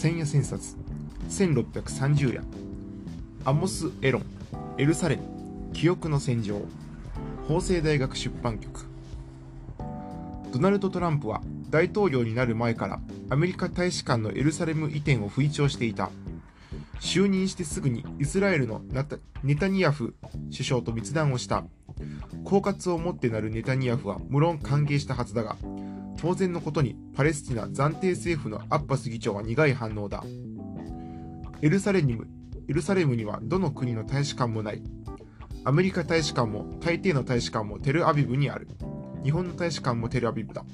千夜千冊1630夜。アモス・エロンエルサレム記憶の戦場。法政大学出版局。ドナルド・トランプは大統領になる前からアメリカ大使館のエルサレム移転を吹聴していた。就任してすぐにイスラエルのネタニヤフ首相と密談をした。狡猾を持ってなるネタニヤフは無論歓迎したはずだが当然のことにパレスチナ暫定政府のアッバス議長は苦い反応だ。エルサレムエルサレムにはどの国の大使館もない。アメリカ大使館も大抵の大使館もテルアビブにある。日本の大使館もテルアビブだ。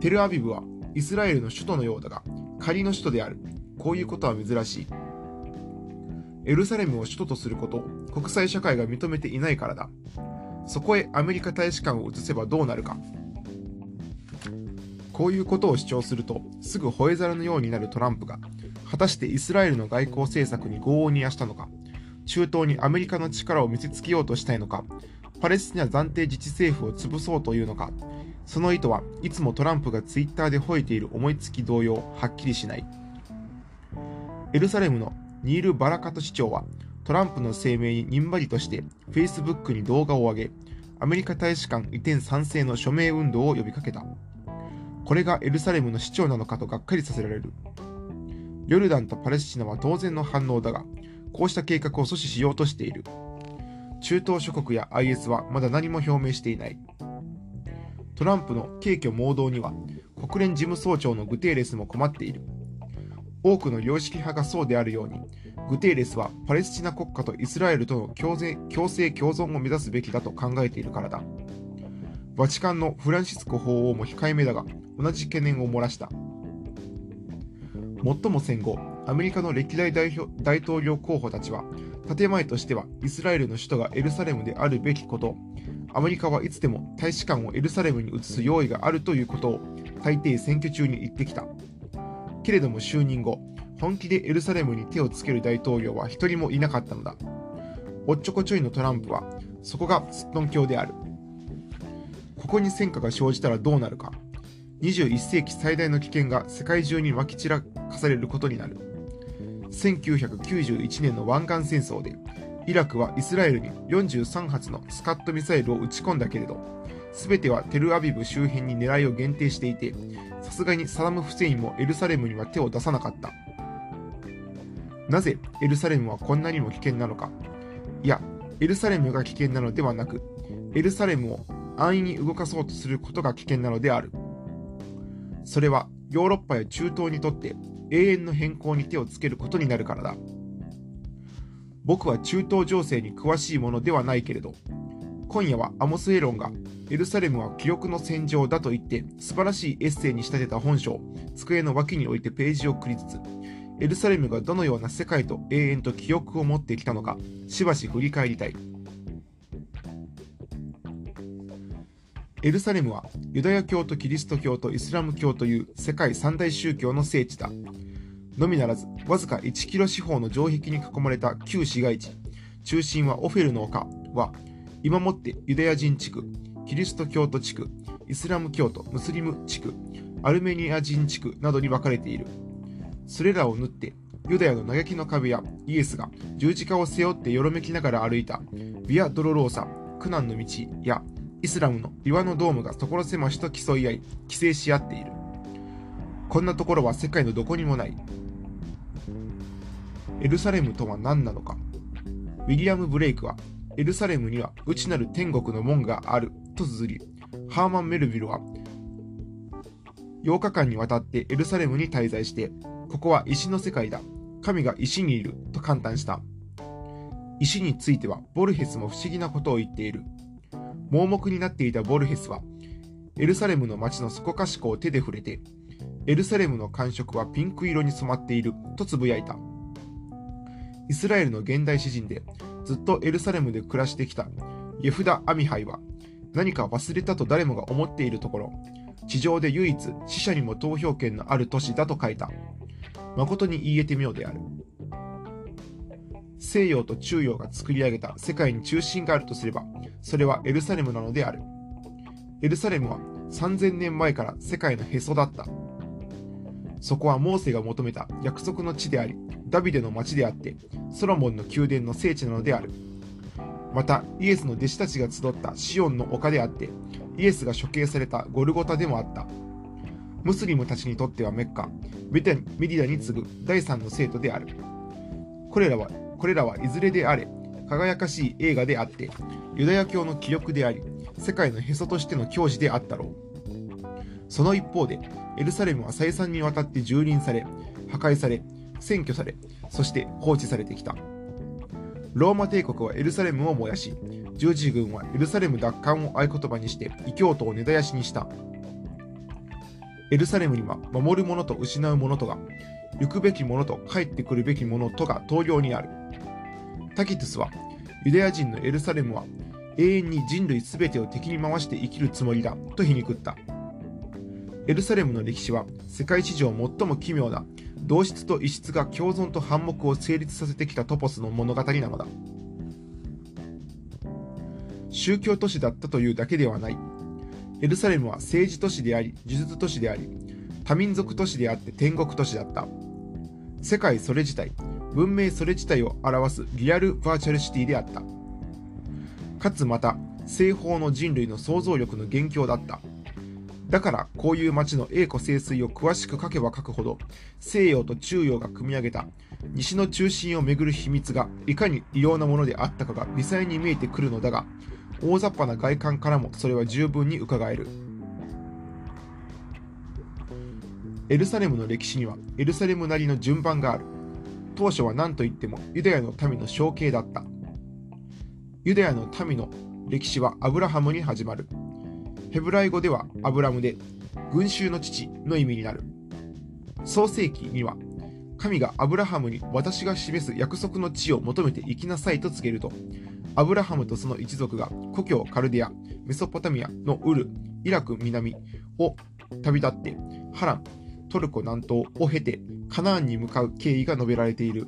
テルアビブはイスラエルの首都のようだが仮の首都である。こういうことは珍しい。エルサレムを首都とすること国際社会が認めていないからだ。そこへアメリカ大使館を移せばどうなるか。こういうことを主張するとすぐ吠え皿のようになるトランプが果たしてイスラエルの外交政策に業を煮やしたのか中東にアメリカの力を見せつけようとしたいのかパレスチナ暫定自治政府を潰そうというのかその意図はいつもトランプがツイッターで吠えている思いつき同様はっきりしない。エルサレムのニール・バラカト市長はトランプの声明ににんまりとして Facebook に動画を上げアメリカ大使館移転賛成の署名運動を呼びかけた。これがエルサレムの市長なのかとがっかりさせられる。ヨルダンとパレスチナは当然の反応だがこうした計画を阻止しようとしている。中東諸国や IS はまだ何も表明していない。トランプの軽挙盲導には国連事務総長のグテーレスも困っている。多くの良識派がそうであるように、グテーレスはパレスチナ国家とイスラエルとの共生共生共存を目指すべきだと考えているからだ。バチカンのフランシスコ法王も控えめだが、同じ懸念を漏らした。最も戦後、アメリカの歴代代表大統領候補たちは、建前としてはイスラエルの首都がエルサレムであるべきこと、アメリカはいつでも大使館をエルサレムに移す用意があるということを、大抵選挙中に言ってきた。けれども就任後、本気でエルサレムに手をつける大統領は一人もいなかったのだ。おっちょこちょいのトランプは、そこがすっとん教である。ここに戦火が生じたらどうなるか。21世紀最大の危険が世界中にまき散らかされることになる。1991年の湾岸戦争で、イラクはイスラエルに43発のスカットミサイルを撃ち込んだけれど、すべてはテルアビブ周辺に狙いを限定していて、さすがにサダム・フセインもエルサレムには手を出さなかった。なぜエルサレムはこんなにも危険なのかいや、エルサレムが危険なのではなく、エルサレムを安易に動かそうとすることが危険なのである。それはヨーロッパや中東にとって永遠の変更に手をつけることになるからだ。僕は中東情勢に詳しいものではないけれど、今夜はアモス・エロンがエルサレムは記憶の戦場だと言って素晴らしいエッセイに仕立てた本書を机の脇に置いてページをくりつつエルサレムがどのような世界と永遠と記憶を持ってきたのかしばし振り返りたいエルサレムはユダヤ教とキリスト教とイスラム教という世界三大宗教の聖地だのみならずわずか1キロ四方の城壁に囲まれた旧市街地中心はオフェルの丘は今もってユダヤ人地区キリスト教徒地区、イスラム教徒、ムスリム地区、アルメニア人地区などに分かれている。それらを縫って、ユダヤの嘆きの壁やイエスが十字架を背負ってよろめきながら歩いたビア・ドロローサ、苦難の道やイスラムの岩のドームが所狭しと競い合い、規制し合っている。こんなところは世界のどこにもない。エルサレムとは何なのか。ウィリアム・ブレイクは、エルサレムには内なる天国の門があると綴り、ハーマン・メルビルは8日間にわたってエルサレムに滞在して、ここは石の世界だ。神が石にいると感嘆した。石についてはボルヘスも不思議なことを言っている。盲目になっていたボルヘスは、エルサレムの街のそこかしこを手で触れて、エルサレムの感触はピンク色に染まっているとつぶやいた。イスラエルの現代詩人でずっとエルサレムで暮らしてきたイェフダ・アミハイは何か忘れたと誰もが思っているところ、地上で唯一死者にも投票権のある都市だと書いた。誠に言い得て妙である。西洋と中洋が作り上げた世界に中心があるとすれば、それはエルサレムなのである。エルサレムは3000年前から世界のへそだった。そこはモーセが求めた約束の地であり、ダビデの町であって、ソロモンの宮殿の聖地なのである。また、イエスの弟子たちが集ったシオンの丘であって、イエスが処刑されたゴルゴタでもあった。ムスリムたちにとってはメッカ、メディダに次ぐ第三の聖徒である。これらは、これらはいずれであれ、輝かしい映画であって、ユダヤ教の記録であり、世界のへそとしての教示であったろう。その一方で、エルサレムは再三にわたって蹂躙され、破壊され、占拠され、そして放置されてきた。ローマ帝国はエルサレムを燃やし、十字軍はエルサレム奪還を合言葉にして異教徒を根絶やしにした。エルサレムには守る者と失う者とが、行くべき者と帰ってくるべき者とが投了にある。タキトゥスは、ユダヤ人のエルサレムは永遠に人類全てを敵に回して生きるつもりだと皮肉った。エルサレムの歴史は世界史上最も奇妙な同質と異質が共存と反目を成立させてきたトポスの物語なのだ。宗教都市だったというだけではない。エルサレムは政治都市であり、呪術都市であり、多民族都市であって天国都市だった。世界それ自体、文明それ自体を表すリアルバーチャルシティであった。かつまた、西方の人類の想像力の元凶だった。だからこういう街の栄枯盛衰を詳しく書けば書くほど西洋と中洋が組み上げた西の中心をめぐる秘密がいかに異様なものであったかが微細に見えてくるのだが大雑把な外観からもそれは十分に伺えるエルサレムの歴史にはエルサレムなりの順番がある当初は何といってもユダヤの民の承継だった。ユダヤの民の歴史はアブラハムに始まる。ヘブライ語ではアブラムで群衆の父の意味になる。創世記には神がアブラハムに私が示す約束の地を求めて行きなさいと告げるとアブラハムとその一族が故郷カルディア、メソポタミアのウル、イラク南を旅立って、ハラン、トルコ南東を経てカナーンに向かう経緯が述べられている。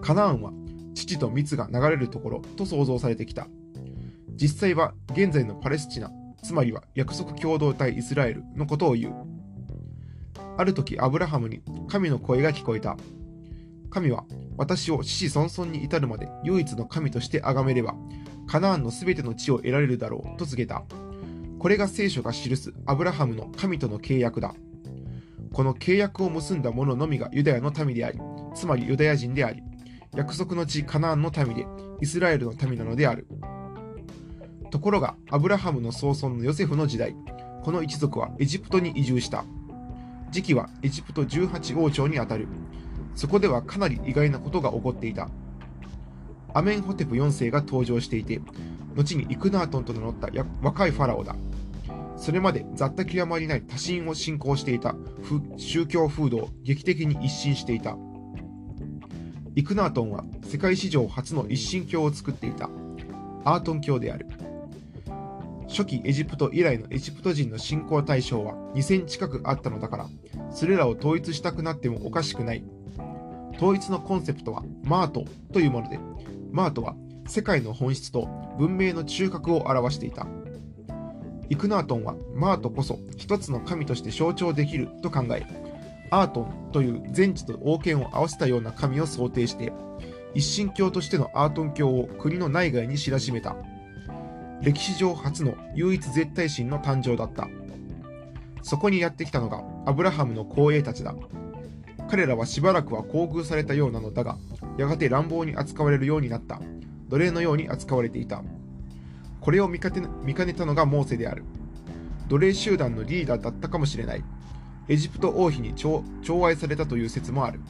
カナーンは父と蜜が流れるところと想像されてきた。実際は現在のパレスチナ、つまりは約束共同体イスラエルのことを言う。ある時アブラハムに神の声が聞こえた。神は私を子々孫々に至るまで唯一の神として崇めれば、カナーンのすべての地を得られるだろうと告げた。これが聖書が記すアブラハムの神との契約だ。この契約を結んだ者のみがユダヤの民であり、つまりユダヤ人であり、約束の地カナンの民で、イスラエルの民なのである。ところが、アブラハムの曽孫のヨセフの時代、この一族はエジプトに移住した。時期はエジプト18王朝にあたる。そこではかなり意外なことが起こっていた。アメンホテプ4世が登場していて、後にイクナートンと名乗った若いファラオだ。それまで雑多極まりない多神を信仰していた宗教風土を劇的に一新していた。イクナートンは世界史上初の一神教を作っていた。アートン教である。初期エジプト以来のエジプト人の信仰対象は2000近くあったのだから、それらを統一したくなってもおかしくない統一のコンセプトはマートというもので、マートは世界の本質と文明の中核を表していた。イクナートンはマートこそ一つの神として象徴できると考え、アートンという全知と王権を合わせたような神を想定して、一神教としてのアートン教を国の内外に知らしめた。歴史上初の唯一絶対神の誕生だった。そこにやってきたのがアブラハムの後衛たちだ。彼らはしばらくは厚遇されたようなのだが、やがて乱暴に扱われるようになった。奴隷のように扱われていた。これを見か見かねたのがモーセである。奴隷集団のリーダーだったかもしれない。エジプト王妃に寵愛されたという説もある。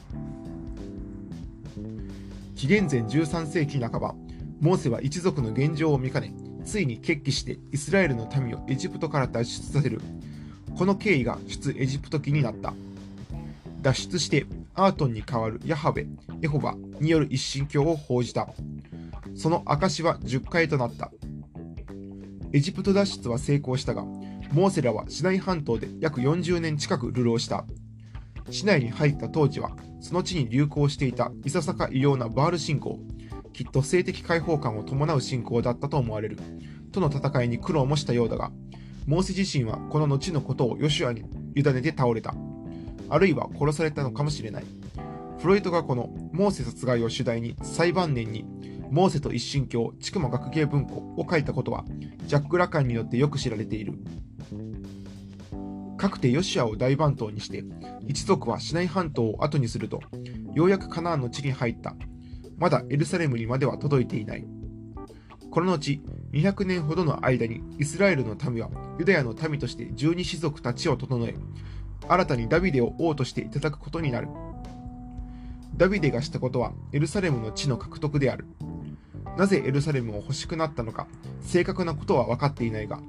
紀元前13世紀半ば、モーセは一族の現状を見かね、ついに決起してイスラエルの民をエジプトから脱出させる。この経緯が出エジプト記になった。脱出してアートンに代わるヤハベ、エホバによる一神教を報じた。その証は10回となった。エジプト脱出は成功したが、モーセらはシナイ半島で約40年近く流浪した。市内に入った当時は、その地に流行していたいささか異様なバール信仰、きっと性的解放感を伴う信仰だったと思われる、との戦いに苦労もしたようだが、モーセ自身はこの後のことをヨシュアに委ねて倒れた。あるいは殺されたのかもしれない。フロイトがこのモーセ殺害を主題に最晩年にモーセと一神教、ちくま学芸文庫を書いたことはジャック・ラカンによってよく知られている。かくてヨシアを大番頭にして一族はシナイ半島を後にするとようやくカナアンの地に入った。まだエルサレムにまでは届いていない。この後、200年ほどの間にイスラエルの民はユダヤの民として十二種族たちを整え、新たにダビデを王としていただくことになる。ダビデがしたことはエルサレムの地の獲得である。なぜエルサレムを欲しくなったのか、正確なことは分かっていないが、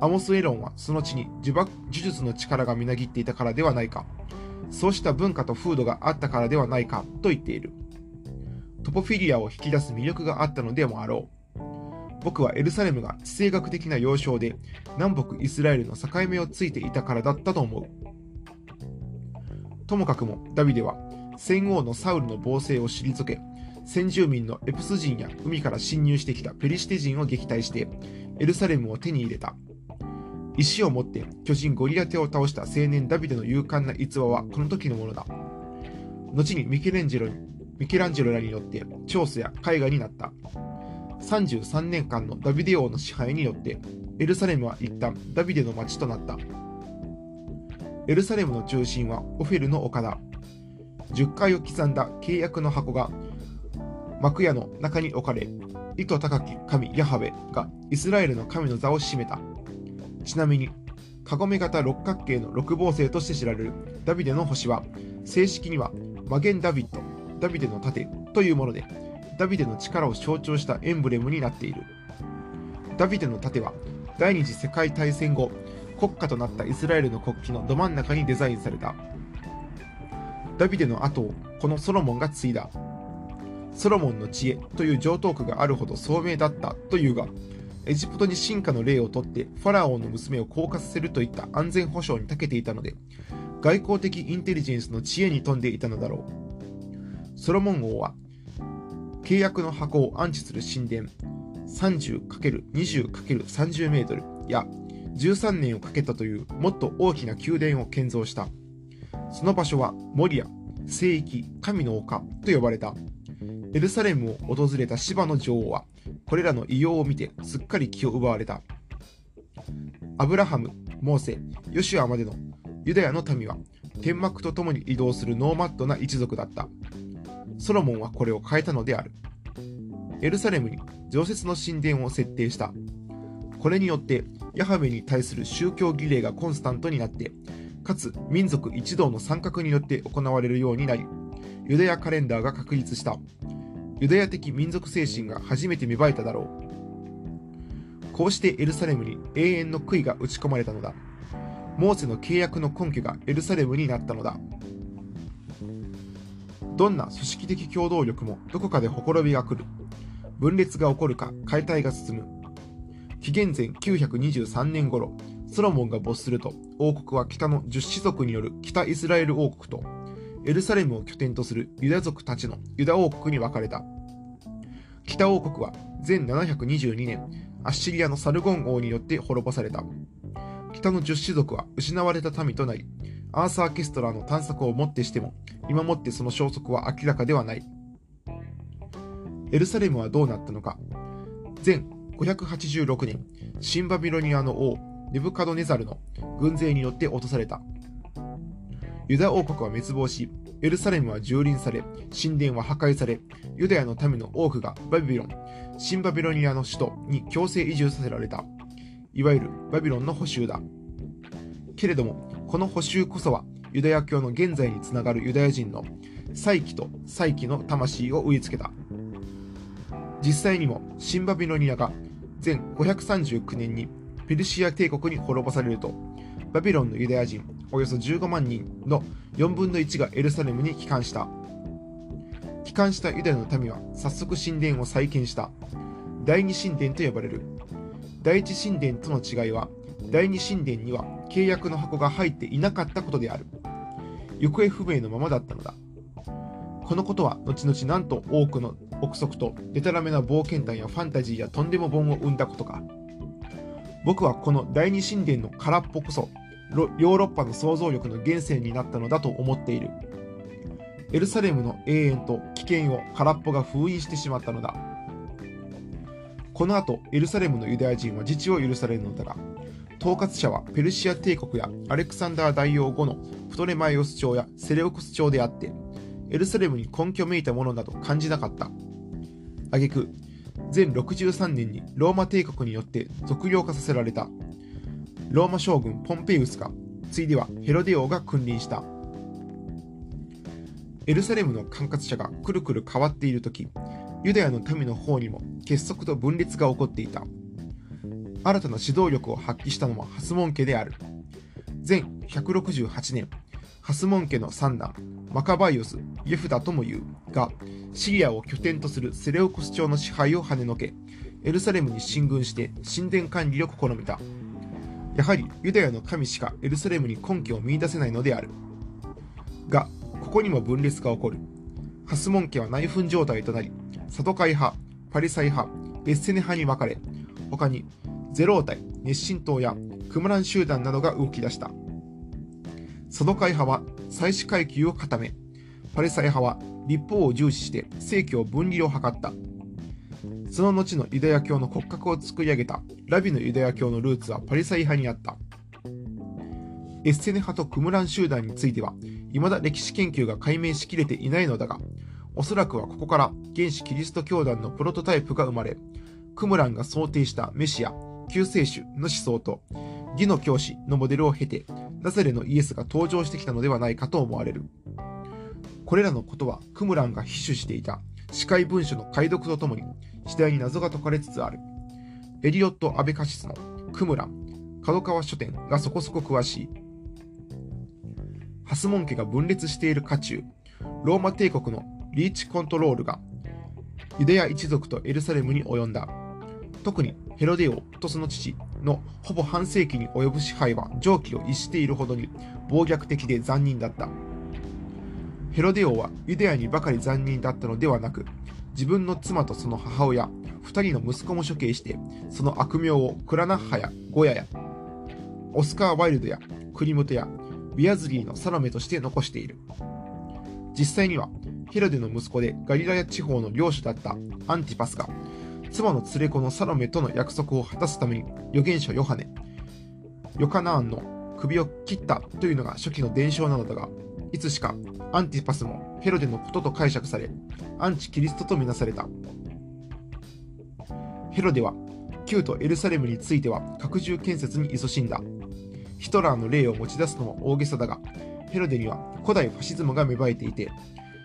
アモス・エロンはその地に呪呪術の力がみなぎっていたからではないか、そうした文化と風土があったからではないかと言っている。トポフィリアを引き出す魅力があったのでもあろう。僕はエルサレムが地政学的な要衝で南北イスラエルの境目をついていたからだったと思う。ともかくもダビデは戦王のサウルの暴政を退け、先住民のエプス人や海から侵入してきたペリシテ人を撃退してエルサレムを手に入れた。石を持って巨人ゴリラテを倒した青年ダビデの勇敢な逸話はこの時のものだ。後にミケレンジェロミケランジェロらによって調査や絵画になった。33年間のダビデ王の支配によってエルサレムは一旦ダビデの町となったエルサレムの中心はオフェルの丘だ10階を刻んだ契約の箱が幕屋の中に置かれ意図高き神ヤハウェがイスラエルの神の座を占めたちなみにカゴメ型六角形の六芒星として知られるダビデの星は正式にはマゲン・ダビッドダビデの盾というものでダビデの力を象徴したエンブレムになっている。ダビデの盾は第二次世界大戦後、国家となったイスラエルの国旗のど真ん中にデザインされた。ダビデの後をこのソロモンが継いだ。ソロモンの知恵という上等句があるほど聡明だったというが、エジプトに進化の例をとってファラオの娘を降下させるといった安全保障に長けていたので、外交的インテリジェンスの知恵に富んでいたのだろう。ソロモン王は契約の箱を安置する神殿 30×20×30 メートルや13年をかけたというもっと大きな宮殿を建造した。その場所はモリア、聖域、神の丘と呼ばれた。エルサレムを訪れた芝の女王は、これらの異様を見てすっかり気を奪われた。アブラハム、モーセ、ヨシュアまでのユダヤの民は、天幕と共に移動するノーマットな一族だった。ソロモンはこれを変えたのである。エルサレムに常設の神殿を設定した。これによってヤハウェに対する宗教儀礼がコンスタントになって、かつ民族一同の参画によって行われるようになり、ユダヤカレンダーが確立した。ユダヤ的民族精神が初めて芽生えただろう。こうしてエルサレムに永遠の悔いが打ち込まれたのだ。モーセの契約の根拠がエルサレムになったのだ。どんな組織的共同力もどこかでほころびが来る。分裂が起こるか解体が進む。紀元前923年頃、ソロモンが没すると、王国は北の十種族による北イスラエル王国と、エルサレムを拠点とするユダ族たちのユダ王国に分かれた。北王国は前722年、アッシリアのサルゴン王によって滅ぼされた。北の十種族は失われた民となり、アーサー・ケストラーの探索をもってしても、今もってその消息は明らかではない。エルサレムはどうなったのか。前586年、新バビロニアの王、ネブカドネザルの軍勢によって落とされた。ユダ王国は滅亡し、エルサレムは蹂躙され、神殿は破壊され、ユダヤの民の多くがバビロン、新バビロニアの首都に強制移住させられた。いわゆるバビロンの補修だ。けれども、この補修こそはユダヤ教の現在につながるユダヤ人の再起と再起の魂を植え付けた。実際にもシンバビロニアが前539年にペルシア帝国に滅ぼされると、バビロンのユダヤ人およそ15万人の4分の1がエルサレムに帰還した。帰還したユダヤの民は早速神殿を再建した。第二神殿と呼ばれる。第一神殿との違いは、第二神殿には契約の箱が入っていなかったことである。行方不明のままだったのだ。このことは後々なんと多くの憶測とデタラメな冒険談やファンタジーやとんでも本を生んだことか。僕はこの第二神殿の空っぽこそヨーロッパの想像力の源泉になったのだと思っている。エルサレムの永遠と危険を空っぽが封印してしまったのだ。この後、エルサレムのユダヤ人は自治を許されるのだが、統括者はペルシア帝国やアレクサンダー大王後のプトレマイオス朝やセレオコス朝であって、エルサレムに根拠めいたものなど感じなかった。挙句、全63年にローマ帝国によって俗領化させられた。ローマ将軍ポンペイウスが、ついではヘロデ王が君臨した。エルサレムの管轄者がくるくる変わっているとき、ユダヤの民の方にも結束と分裂が起こっていた。新たな指導力を発揮したのはハスモン家である。前168年、ハスモン家の三男、マカバイオス、イェフダともいうが、シリアを拠点とするセレオコス朝の支配を跳ねのけ、エルサレムに進軍して神殿管理を試みた。やはりユダヤの神しかエルサレムに根拠を見出せないのである。が、ここにも分裂が起こる。ハスモン家は内紛状態となり、サドカイ派、パリサイ派、ベッセネ派に分かれ、他にゼロー隊、熱心党やクムラン集団などが動き出した。ソドカイ派は祭祀階級を固め、パレサイ派は立法を重視して正教分離を図った。その後のユダヤ教の骨格を作り上げたラビのユダヤ教のルーツはパリサイ派にあった。エッセネ派とクムラン集団については、未だ歴史研究が解明しきれていないのだが、おそらくはここから原始キリスト教団のプロトタイプが生まれ、クムランが想定したメシア、救世主の思想と義の教師のモデルを経てナザレのイエスが登場してきたのではないかと思われるこれらのことはクムランが必守していた司会文書の解読とともに次第に謎が解かれつつある。エリオット・アベカシスのクムラン角川書店がそこそこ詳しい。ハスモン家が分裂している渦中ローマ帝国のリーチコントロールがユダヤ一族とエルサレムに及んだ。特にヘロデオとその父のほぼ半世紀に及ぶ支配は常軌を逸しているほどに暴虐的で残忍だった。ヘロデオはユダヤにばかり残忍だったのではなく、自分の妻とその母親、2人の息子も処刑して、その悪名をクラナッハやゴヤや、オスカー・ワイルドやクリムトやビアズリーのサロメとして残している。実際には、ヘロデの息子でガリラヤ地方の領主だったアンティパスが妻の連れ子のサロメとの約束を果たすために預言者ヨハネ、ヨカナーンの首を切ったというのが初期の伝承なのだが、いつしかアンティパスもヘロデのことと解釈され、アンチキリストとみなされた。ヘロデは、旧都エルサレムについては拡充建設に勤しんだ。ヒトラーの例を持ち出すのも大げさだが、ヘロデには古代ファシズムが芽生えていて、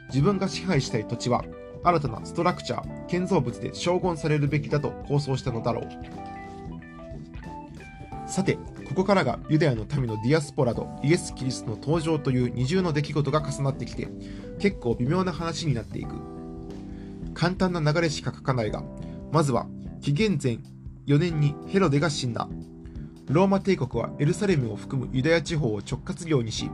自分が支配したい土地は新たなストラクチャー、建造物で称言されるべきだと構想したのだろう。さて、ここからがユダヤの民のディアスポラとイエス・キリストの登場という二重の出来事が重なってきて、結構微妙な話になっていく。簡単な流れしか書かないが、まずは紀元前4年にヘロデが死んだ。ローマ帝国はエルサレムを含むユダヤ地方を直轄領にし、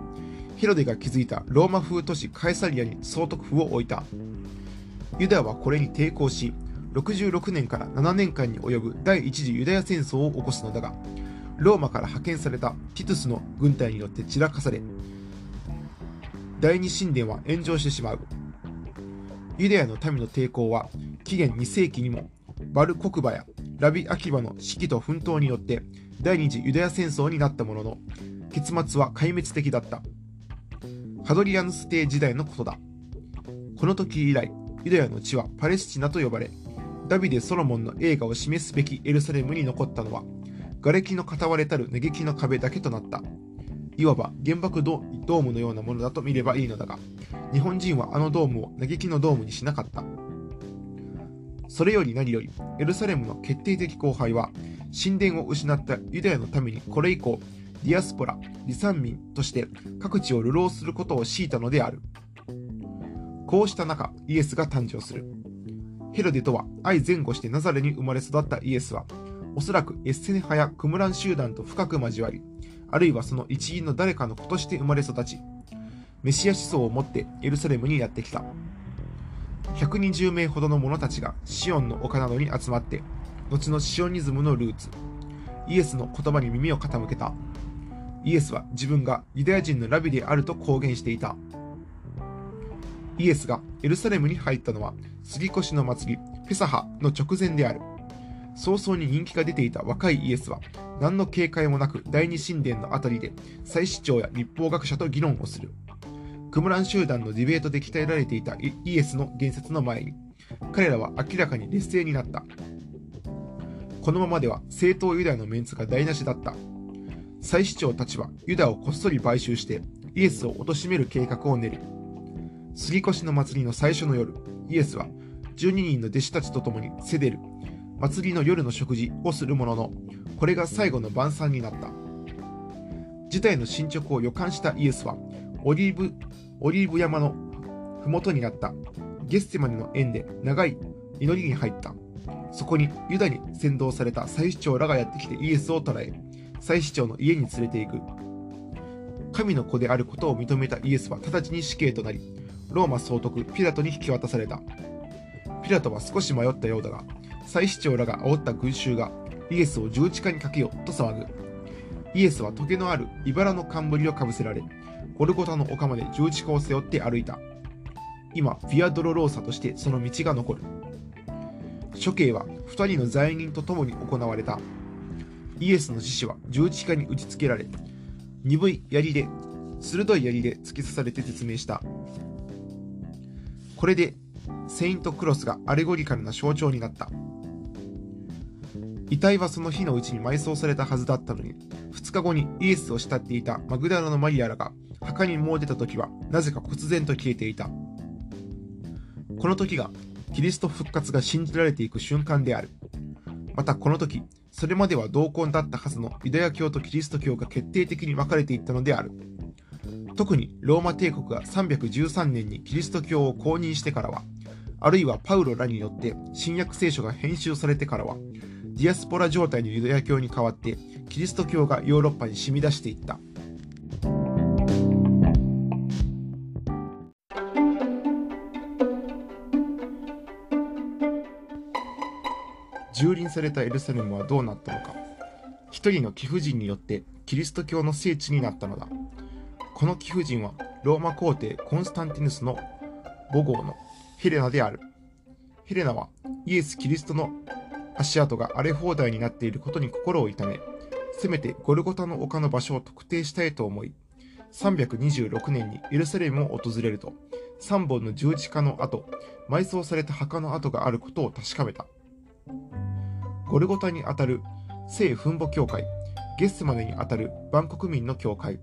ヘロデが築いたローマ風都市カエサリアに総督府を置いた。ユダヤはこれに抵抗し、66年から7年間に及ぶ第一次ユダヤ戦争を起こすのだが、ローマから派遣されたティトゥスの軍隊によって散らかされ、第二神殿は炎上してしまう。ユダヤの民の抵抗は紀元2世紀にもバル国馬やラビ・アキバの指揮と奮闘によって第二次ユダヤ戦争になったものの結末は壊滅的だったハドリアヌス帝時代のことだこの時以来ユダヤの地はパレスチナと呼ばれ、ダビデ・ソロモンの映画を示すべきエルサレムに残ったのは、瓦礫の片割れたる嘆きの壁だけとなった。いわば原爆ドームのようなものだと見ればいいのだが、日本人はあのドームを嘆きのドームにしなかった。それより何より、エルサレムの決定的荒廃は、神殿を失ったユダヤのためにこれ以降、ディアスポラ、離散民として各地を流浪することを強いたのである。こうした中、イエスが誕生する。ヘロデとは愛前後してナザレに生まれ育ったイエスは、おそらくエッセネ派やクムラン集団と深く交わり、あるいはその一員の誰かの子として生まれ育ち、メシア思想を持ってエルサレムにやってきた。120名ほどの者たちがシオンの丘などに集まって、後のシオニズムのルーツ、イエスの言葉に耳を傾けた。イエスは自分がユダヤ人のラビであると公言していた。イエスがエルサレムに入ったのは杉越の祭り、ペサハの直前である。早々に人気が出ていた若いイエスは、何の警戒もなく第二神殿のあたりで祭司長や立法学者と議論をする。クムラン集団のディベートで鍛えられていたイエスの言説の前に、彼らは明らかに劣勢になった。このままでは正当ユダヤのメンツが台無しだった。祭司長たちはユダをこっそり買収してイエスを貶める計画を練る。杉越の祭りの最初の夜、イエスは12人の弟子たちと共にセデル、祭りの夜の食事をするものの、これが最後の晩餐になった。事態の進捗を予感したイエスは、オリーブ、オリーブ山の麓になったゲステマネの縁で長い祈りに入った。そこにユダに先導された祭司長らがやってきてイエスを捕らえ、祭司長の家に連れて行く。神の子であることを認めたイエスは直ちに死刑となり、ローマ総督ピラトに引き渡された。ピラトは少し迷ったようだが、祭司長らが煽った群衆がイエスを十字架にかけようと騒ぐ。イエスは棘のある茨の冠をかぶせられ、ゴルゴタの丘まで十字架を背負って歩いた。今、フィアドロローサとしてその道が残る。処刑は2人の罪人と共に行われた。イエスの獅子は十字架に打ち付けられ、鈍い槍で、鋭い槍で突き刺されて説明した。これで、セイントクロスがアレゴリカルな象徴になった。遺体はその日のうちに埋葬されたはずだったのに、2日後にイエスを慕っていたマグダラのマリアらが墓にもう出た時は、なぜか忽然と消えていた。この時が、キリスト復活が信じられていく瞬間である。またこの時、それまでは同梱だったはずのユダヤ教とキリスト教が決定的に分かれていったのである。特にローマ帝国が313年にキリスト教を公認してからは、あるいはパウロらによって新約聖書が編集されてからは、ディアスポラ状態のユダヤ教に代わってキリスト教がヨーロッパに染み出していった。蹂躙されたエルサレムはどうなったのか。一人の貴婦人によってキリスト教の聖地になったのだ。この貴婦人はローマ皇帝コンスタンティヌスの母号のヘレナである。ヘレナはイエス・キリストの足跡が荒れ放題になっていることに心を痛め、せめてゴルゴタの丘の場所を特定したいと思い、326年にエルサレムを訪れると、3本の十字架の跡、埋葬された墓の跡があることを確かめた。ゴルゴタにあたる聖墳墓教会、ゲッスまでにあたる万国民の教会、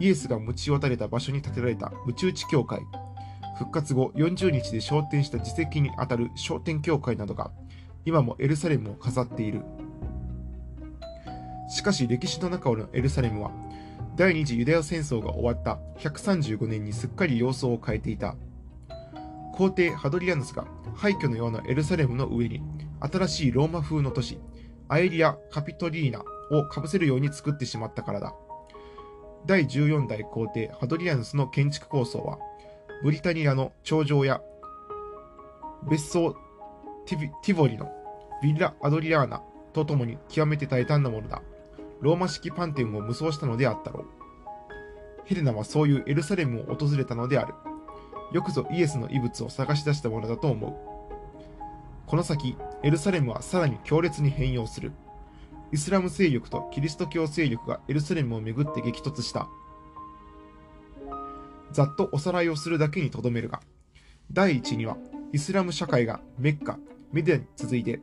イエスが鞭を垂れた場所に建てられたムチ打ち教会、復活後40日で昇天した自責にあたる昇天教会などが今もエルサレムを飾っている。しかし歴史の中のエルサレムは、第二次ユダヤ戦争が終わった135年にすっかり様相を変えていた。皇帝ハドリアヌスが廃墟のようなエルサレムの上に新しいローマ風の都市、アエリア・カピトリーナをかぶせるように作ってしまったからだ。第14代皇帝ハドリアヌスの建築構想は、ブリタニアの頂上や別荘ティボリのヴィラ・アドリアーナとともに極めて大胆なものだ。ローマ式パンテオンを無双したのであったろう。ヘレナはそういうエルサレムを訪れたのである。よくぞイエスの遺物を探し出したものだと思う。この先、エルサレムはさらに強烈に変容する。イスラム勢力とキリスト教勢力がエルサレムをめぐって激突した。ざっとおさらいをするだけにとどめるが、第一には、イスラム社会がメッカ、メディアに続いて、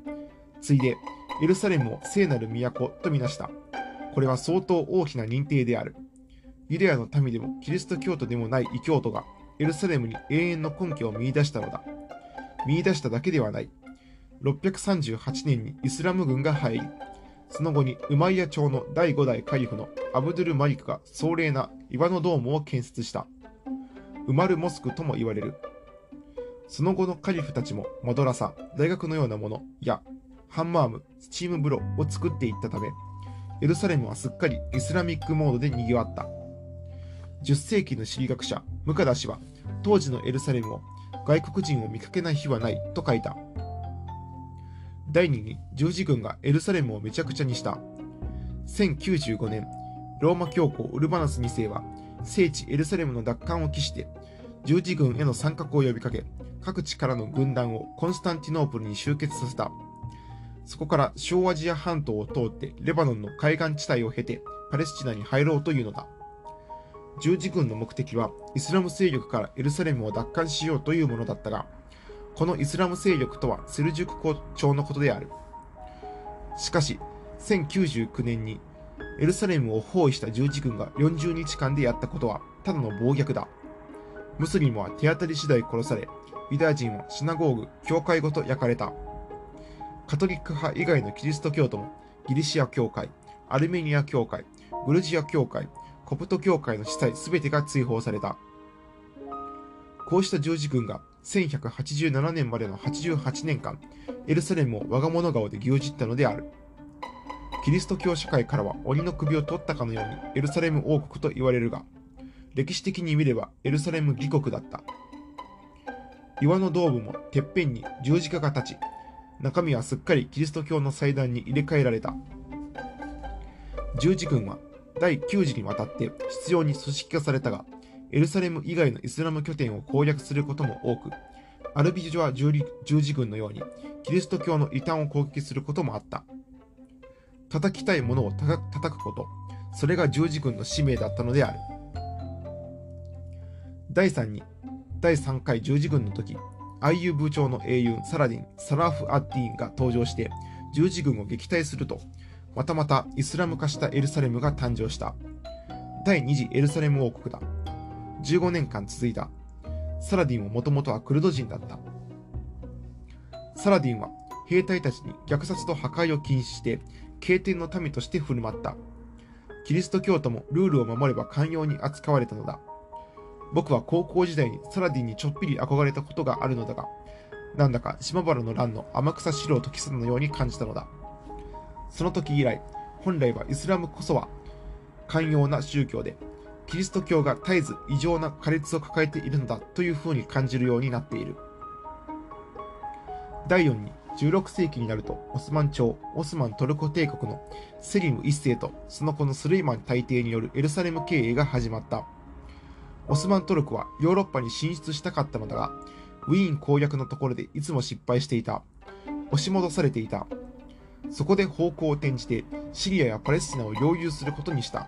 ついで、エルサレムを聖なる都とみなした。これは相当大きな認定である。ユダヤの民でもキリスト教徒でもない異教徒がエルサレムに永遠の根拠を見出したのだ。見出しただけではない。638年にイスラム軍が入り、その後にウマイヤ朝の第5代カリフのアブドゥル・マリクが壮麗な岩のドームを建設した。ウマル・モスクとも言われる。その後のカリフたちもマドラサ、大学のようなものやハンマーム、スチーム風呂を作っていったため、エルサレムはすっかりイスラミックモードで賑わった。10世紀の地理学者、ムカダ氏は、当時のエルサレムを外国人を見かけない日はないと書いた。第2に十字軍がエルサレムをめちゃくちゃにした。1095年、ローマ教皇ウルバナス2世は聖地エルサレムの奪還を期して十字軍への参画を呼びかけ各地からの軍団をコンスタンティノープルに集結させたそこから小アジア半島を通ってレバノンの海岸地帯を経てパレスチナに入ろうというのだ。十字軍の目的はイスラム勢力からエルサレムを奪還しようというものだったがこのイスラム勢力とはセルジュク朝のことである。しかし1099年にエルサレムを包囲した十字軍が40日間でやったことはただの暴虐だ。ムスリムは手当たり次第殺されユダヤ人はシナゴーグ教会ごと焼かれた。カトリック派以外のキリスト教徒もギリシア教会アルメニア教会グルジア教会コプト教会の司祭すべてが追放された。こうした十字軍が1187年までの88年間エルサレムを我が物顔で牛耳ったのである。キリスト教社会からは鬼の首を取ったかのようにエルサレム王国と言われるが歴史的に見ればエルサレム義国だった。岩のドームもてっぺんに十字架が立ち中身はすっかりキリスト教の祭壇に入れ替えられた。十字軍は第9次にわたって必要に組織化されたがエルサレム以外のイスラム拠点を攻略することも多くアルビジュア十字軍のようにキリスト教の異端を攻撃することもあった。叩きたいものをた叩くことそれが十字軍の使命だったのである。第3に第3回十字軍の時アイユ部長の英雄サラディン・サラーフ・アッディンが登場して十字軍を撃退するとまたまたイスラム化したエルサレムが誕生した。第2次エルサレム王国だ。15年間続いた。サラディンはもともとはクルド人だった。サラディンは兵隊たちに虐殺と破壊を禁止して経典の民として振る舞った。キリスト教徒もルールを守れば寛容に扱われたのだ。僕は高校時代にサラディンにちょっぴり憧れたことがあるのだが、なんだか島原の乱の天草四郎とキスのように感じたのだ。その時以来、本来はイスラムこそは寛容な宗教で、キリスト教が絶えず異常な苛烈を抱えているのだというふうに感じるようになっている。第4に16世紀になるとオスマン朝、オスマントルコ帝国のセリム1世とその子のスルイマン大帝によるエルサレム経営が始まった。オスマントルコはヨーロッパに進出したかったのだが、ウィーン攻略のところでいつも失敗していた。押し戻されていた。そこで方向を転じてシリアやパレスチナを領有することにした。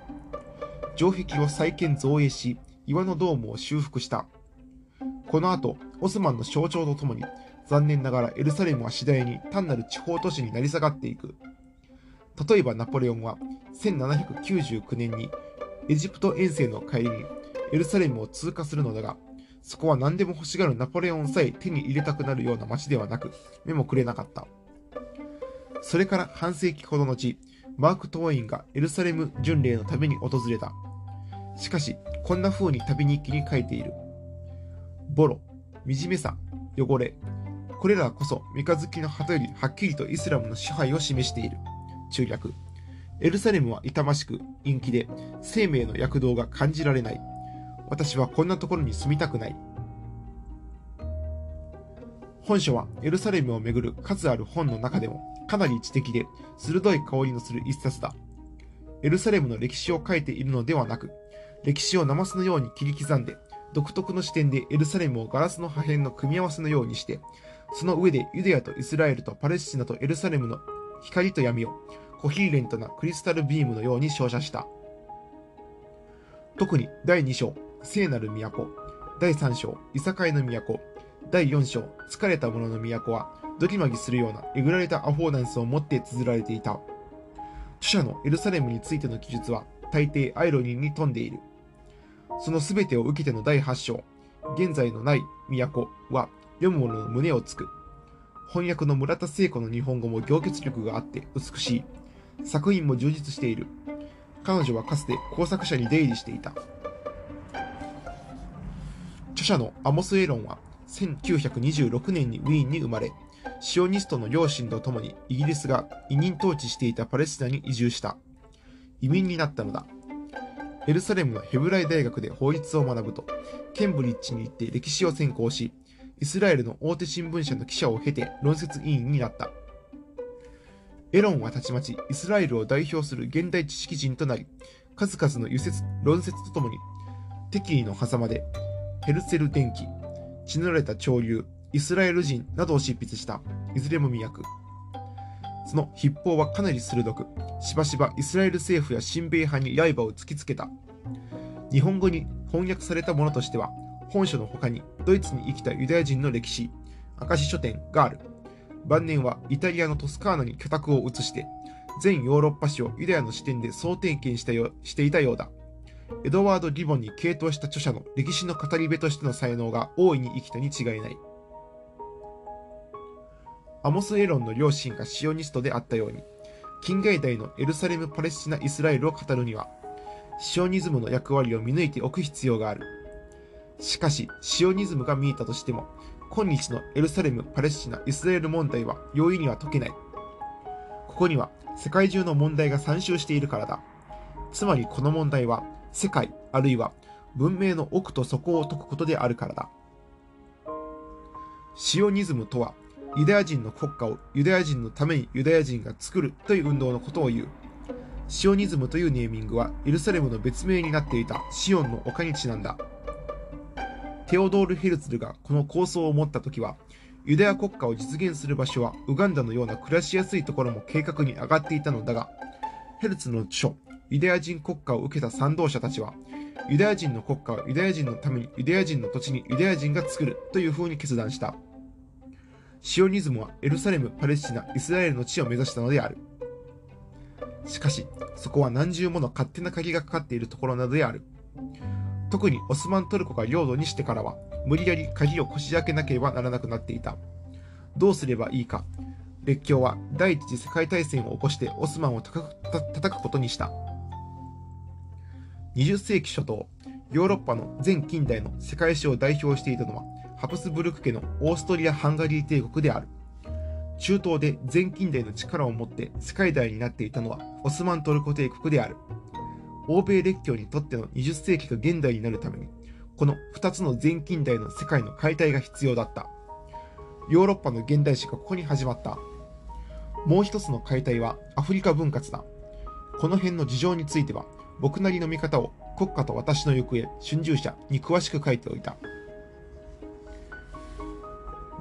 城壁を再建造営し、岩のドームを修復した。この後、オスマンの象徴とともに、残念ながらエルサレムは次第に単なる地方都市になり下がっていく。例えばナポレオンは1799年にエジプト遠征の帰りにエルサレムを通過するのだが、そこは何でも欲しがるナポレオンさえ手に入れたくなるような街ではなく、目もくれなかった。それから半世紀ほど後、マーク・トワインがエルサレム巡礼のために訪れた。しかし、こんな風に旅日記に書いている。ボロ、惨めさ、汚れ。これらこそ三日月の旗よりはっきりとイスラムの支配を示している。中略。エルサレムは痛ましく、陰気で、生命の躍動が感じられない。私はこんなところに住みたくない。本書はエルサレムをめぐる数ある本の中でもかなり知的で鋭い香りのする一冊だ。エルサレムの歴史を書いているのではなく、歴史をナマスのように切り刻んで、独特の視点でエルサレムをガラスの破片の組み合わせのようにして、その上でユダヤとイスラエルとパレスチナとエルサレムの光と闇をコヒーレントなクリスタルビームのように照射した。特に第2章、聖なる都、第3章、いさかいの都、第4章、疲れた者の都は、ドギマギするようなえぐられたアフォーダンスを持って綴られていた。著者のエルサレムについての記述は、大抵アイロニーに富んでいる。その全てを受けての第8章、現在のない都は、読む者の胸をつく。翻訳の村田聖子の日本語も行結力があって美しい。作品も充実している。彼女はかつて工作者に出入りしていた。著者のアモス・エロンは1926年にウィーンに生まれ、シオニストの両親と共にイギリスが委任統治していたパレスチナに移住した。移民になったのだ。エルサレムのヘブライ大学で法律を学ぶと、ケンブリッジに行って歴史を専攻し、イスラエルの大手新聞社の記者を経て論説委員になった。エロンはたちまちイスラエルを代表する現代知識人となり、数々の輸説論説とともに、敵意の狭間で、ヘルセル電気、血のられた潮流、イスラエル人などを執筆した、いずれも都。その筆法はかなり鋭く、しばしばイスラエル政府や親米派に刃を突きつけた。日本語に翻訳されたものとしては、本書の他にドイツに生きたユダヤ人の歴史、明石書店がある。晩年はイタリアのトスカーナに居宅を移して、全ヨーロッパ史をユダヤの視点で総点検したよしていたようだ。エドワード・リボンに傾倒した著者の歴史の語り部としての才能が大いに生きたに違いない。アモス・エロンの両親がシオニストであったように、近現代のエルサレム・パレスチナ・イスラエルを語るには、シオニズムの役割を見抜いておく必要がある。しかし、シオニズムが見えたとしても、今日のエルサレム・パレスチナ・イスラエル問題は容易には解けない。ここには世界中の問題が参集しているからだ。つまりこの問題は世界あるいは文明の奥と底を解くことであるからだ。シオニズムとはユダヤ人の国家をユダヤ人のためにユダヤ人が作るという運動のことを言う。シオニズムというネーミングはエルサレムの別名になっていたシオンの丘にちなんだ。テオドール・ヘルツルがこの構想を持った時は、ユダヤ国家を実現する場所はウガンダのような暮らしやすいところも計画に上がっていたのだが、ヘルツの著、ユダヤ人国家を受けた賛同者たちは、ユダヤ人の国家はユダヤ人のためにユダヤ人の土地にユダヤ人が作るという風に決断した。シオニズムはエルサレム、パレスチナ、イスラエルの地を目指したのである。しかし、そこは何重もの勝手な鍵がかかっているところなどである。特にオスマントルコが領土にしてからは、無理やり鍵をこじ開けなければならなくなっていた。どうすればいいか。列強は第一次世界大戦を起こしてオスマンを叩くことにした。20世紀初頭、ヨーロッパの全近代の世界史を代表していたのは、ハプスブルク家のオーストリア・ハンガリー帝国である。中東で全近代の力を持って世界大になっていたのはオスマントルコ帝国である。欧米列強にとっての20世紀が現代になるために、この2つの全近代の世界の解体が必要だった。ヨーロッパの現代史がここに始まった。もう一つの解体はアフリカ分割だ。この辺の事情については、僕なりの見方を国家と私の行方、春秋社に詳しく書いておいた。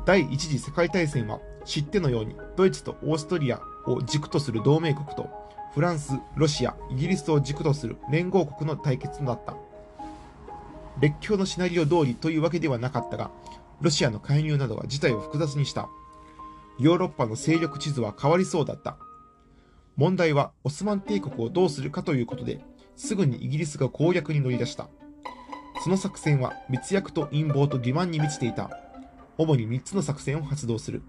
第一次世界大戦は知ってのようにドイツとオーストリアを軸とする同盟国とフランス、ロシア、イギリスを軸とする連合国の対決となった。列強のシナリオ通りというわけではなかったが、ロシアの介入などは事態を複雑にした。ヨーロッパの勢力地図は変わりそうだった。問題はオスマン帝国をどうするかということで、すぐにイギリスが攻略に乗り出した。その作戦は密約と陰謀と欺瞞に満ちていた。主に3つの作戦を発動する。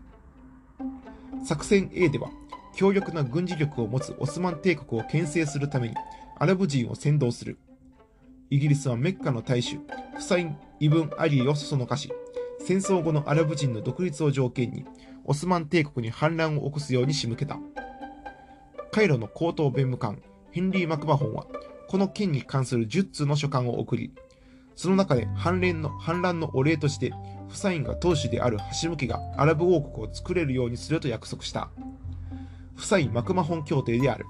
作戦 A では、強力な軍事力を持つオスマン帝国を牽制するためにアラブ人を先導する。イギリスはメッカの大衆、フサイン・イブン・アリーをそそのかし、戦争後のアラブ人の独立を条件に、オスマン帝国に反乱を起こすように仕向けた。カイロの高等弁務官、ヘンリー・マクマホンは、この件に関する10通の書簡を送り、その中で反乱の反乱のお礼として、フサインが当主であるハシム家がアラブ王国を作れるようにすると約束した。フサイン・マクマホン協定である。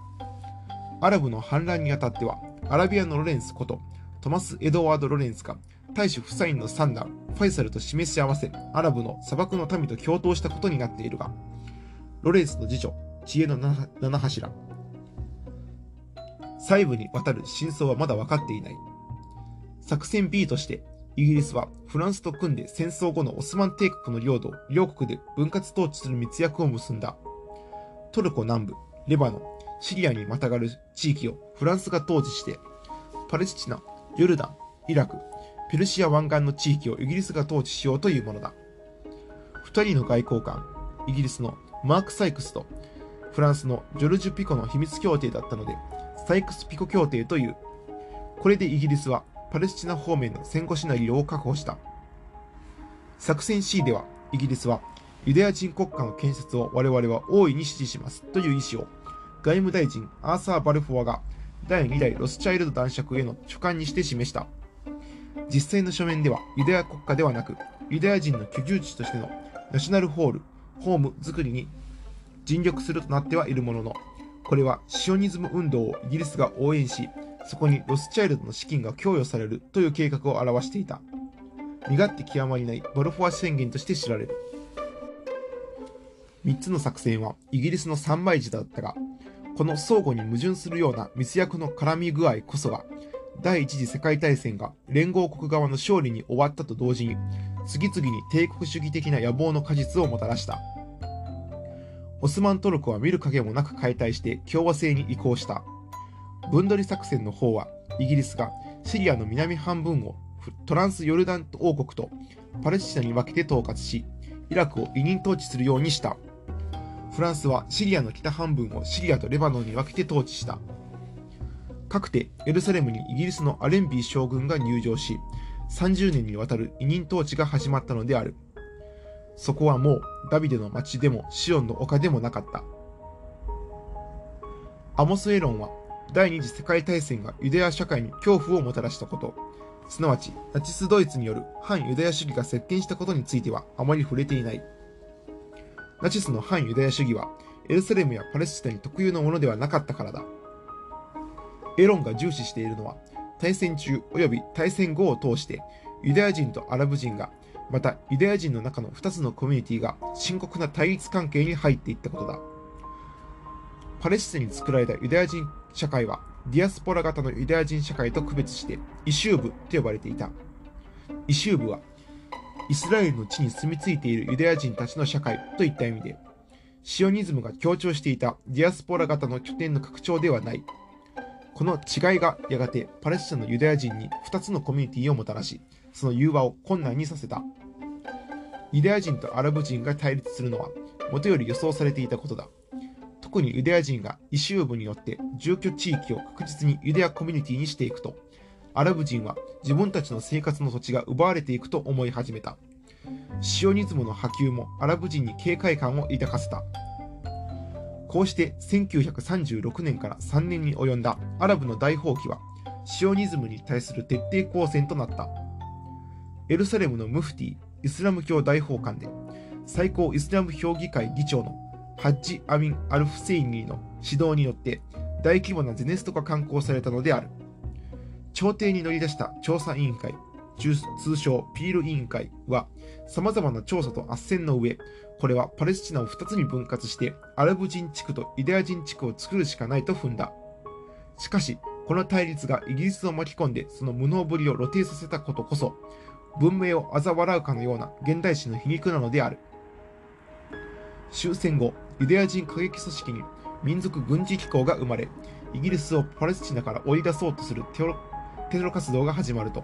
アラブの反乱にあたっては、アラビアのロレンスこと、トマス・エドワード・ロレンスが、大主フサインの三男、ファイサルと示し合わせ、アラブの砂漠の民と共闘したことになっているが、ロレンスの次女、知恵の七柱、細部にわたる真相はまだ分かっていない。作戦 B として、イギリスはフランスと組んで戦争後のオスマン帝国の領土を両国で分割統治する密約を結んだ。トルコ南部、レバノン、シリアにまたがる地域をフランスが統治して、パレスチナ、ヨルダン、イラク、ペルシア湾岸の地域をイギリスが統治しようというものだ。二人の外交官、イギリスのマーク・サイクスとフランスのジョルジュ・ピコの秘密協定だったので、サイクス・ピコ協定という。これでイギリスはパレスチナ方面の戦後シナリオを確保した。作戦 C では、イギリスはユダヤ人国家の建設を我々は大いに支持しますという意思を外務大臣アーサー・バルフォアが第2代ロスチャイルド男爵への書簡にして示した。実際の書面ではユダヤ国家ではなくユダヤ人の居住地としてのナショナルホール、ホーム作りに尽力するとなってはいるものの、これはシオニズム運動をイギリスが応援し、そこにロスチャイルドの資金が供与されるという計画を表していた。身勝手極まりないバルフォア宣言として知られる。3つの作戦はイギリスの3倍児だったが、この相互に矛盾するような密約の絡み具合こそが、第一次世界大戦が連合国側の勝利に終わったと同時に、次々に帝国主義的な野望の果実をもたらした。オスマントルコは見る影もなく解体して共和制に移行した。分取り作戦の方は、イギリスがシリアの南半分をトランスヨルダン王国とパレスチナに分けて統括し、イラクを委任統治するようにした。フランスはシリアの北半分をシリアとレバノンに分けて統治した。かくてエルサレムにイギリスのアレンビー将軍が入場し、30年にわたる委任統治が始まったのである。そこはもうダビデの町でもシオンの丘でもなかった。アモス・エロンは第二次世界大戦がユダヤ社会に恐怖をもたらしたこと、すなわちナチスドイツによる反ユダヤ主義が席巻したことについてはあまり触れていない。ナチスの反ユダヤ主義はエルサレムやパレスチナに特有のものではなかったからだ。エロンが重視しているのは大戦中及び大戦後を通してユダヤ人とアラブ人がまたユダヤ人の中の2つのコミュニティが深刻な対立関係に入っていったことだ。パレスチナに作られたユダヤ人社会はディアスポラ型のユダヤ人社会と区別してイシューブと呼ばれていた。イシューブはイスラエルの地に住み着いているユダヤ人たちの社会といった意味で、シオニズムが強調していたディアスポラ型の拠点の拡張ではない。この違いがやがてパレスチナのユダヤ人に2つのコミュニティをもたらし、その融和を困難にさせた。ユダヤ人とアラブ人が対立するのは、もとより予想されていたことだ。特にユダヤ人がイシューブによって住居地域を確実にユダヤコミュニティにしていくと、アラブ人は自分たちの生活の土地が奪われていくと思い始めた。シオニズムの波及もアラブ人に警戒感を抱かせた。こうして1936年から3年に及んだアラブの大放棄は、シオニズムに対する徹底抗戦となった。エルサレムのムフティ、イスラム教大法官で、最高イスラム評議会議長のハッジ・アミン・アルフセイニーの指導によって大規模なゼネストが刊行されたのである。朝廷に乗り出した調査委員会、通称ピール委員会は、様々な調査と斡旋の上、これはパレスチナを2つに分割して、アラブ人地区とユダヤ人地区を作るしかないと踏んだ。しかし、この対立がイギリスを巻き込んで、その無能ぶりを露呈させたことこそ、文明を嘲笑うかのような現代史の皮肉なのである。終戦後、ユダヤ人過激組織に民族軍事機構が生まれ、イギリスをパレスチナから追い出そうとするテロテロ活動が始まると、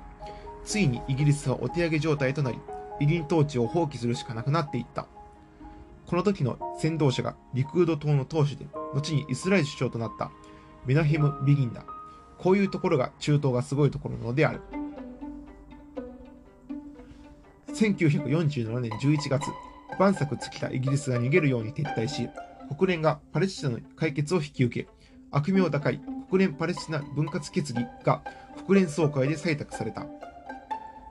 ついにイギリスはお手上げ状態となり、委任統治を放棄するしかなくなっていった。この時の先導者がリクード党の党首で、後にイスラエル首長となったメナヘム・ビギンだ。こういうところが中東がすごいところなのである。1947年11月、万策尽きたイギリスが逃げるように撤退し、国連がパレスチナの解決を引き受け、悪名高い国連パレスチナ分割決議が国連総会で採択された。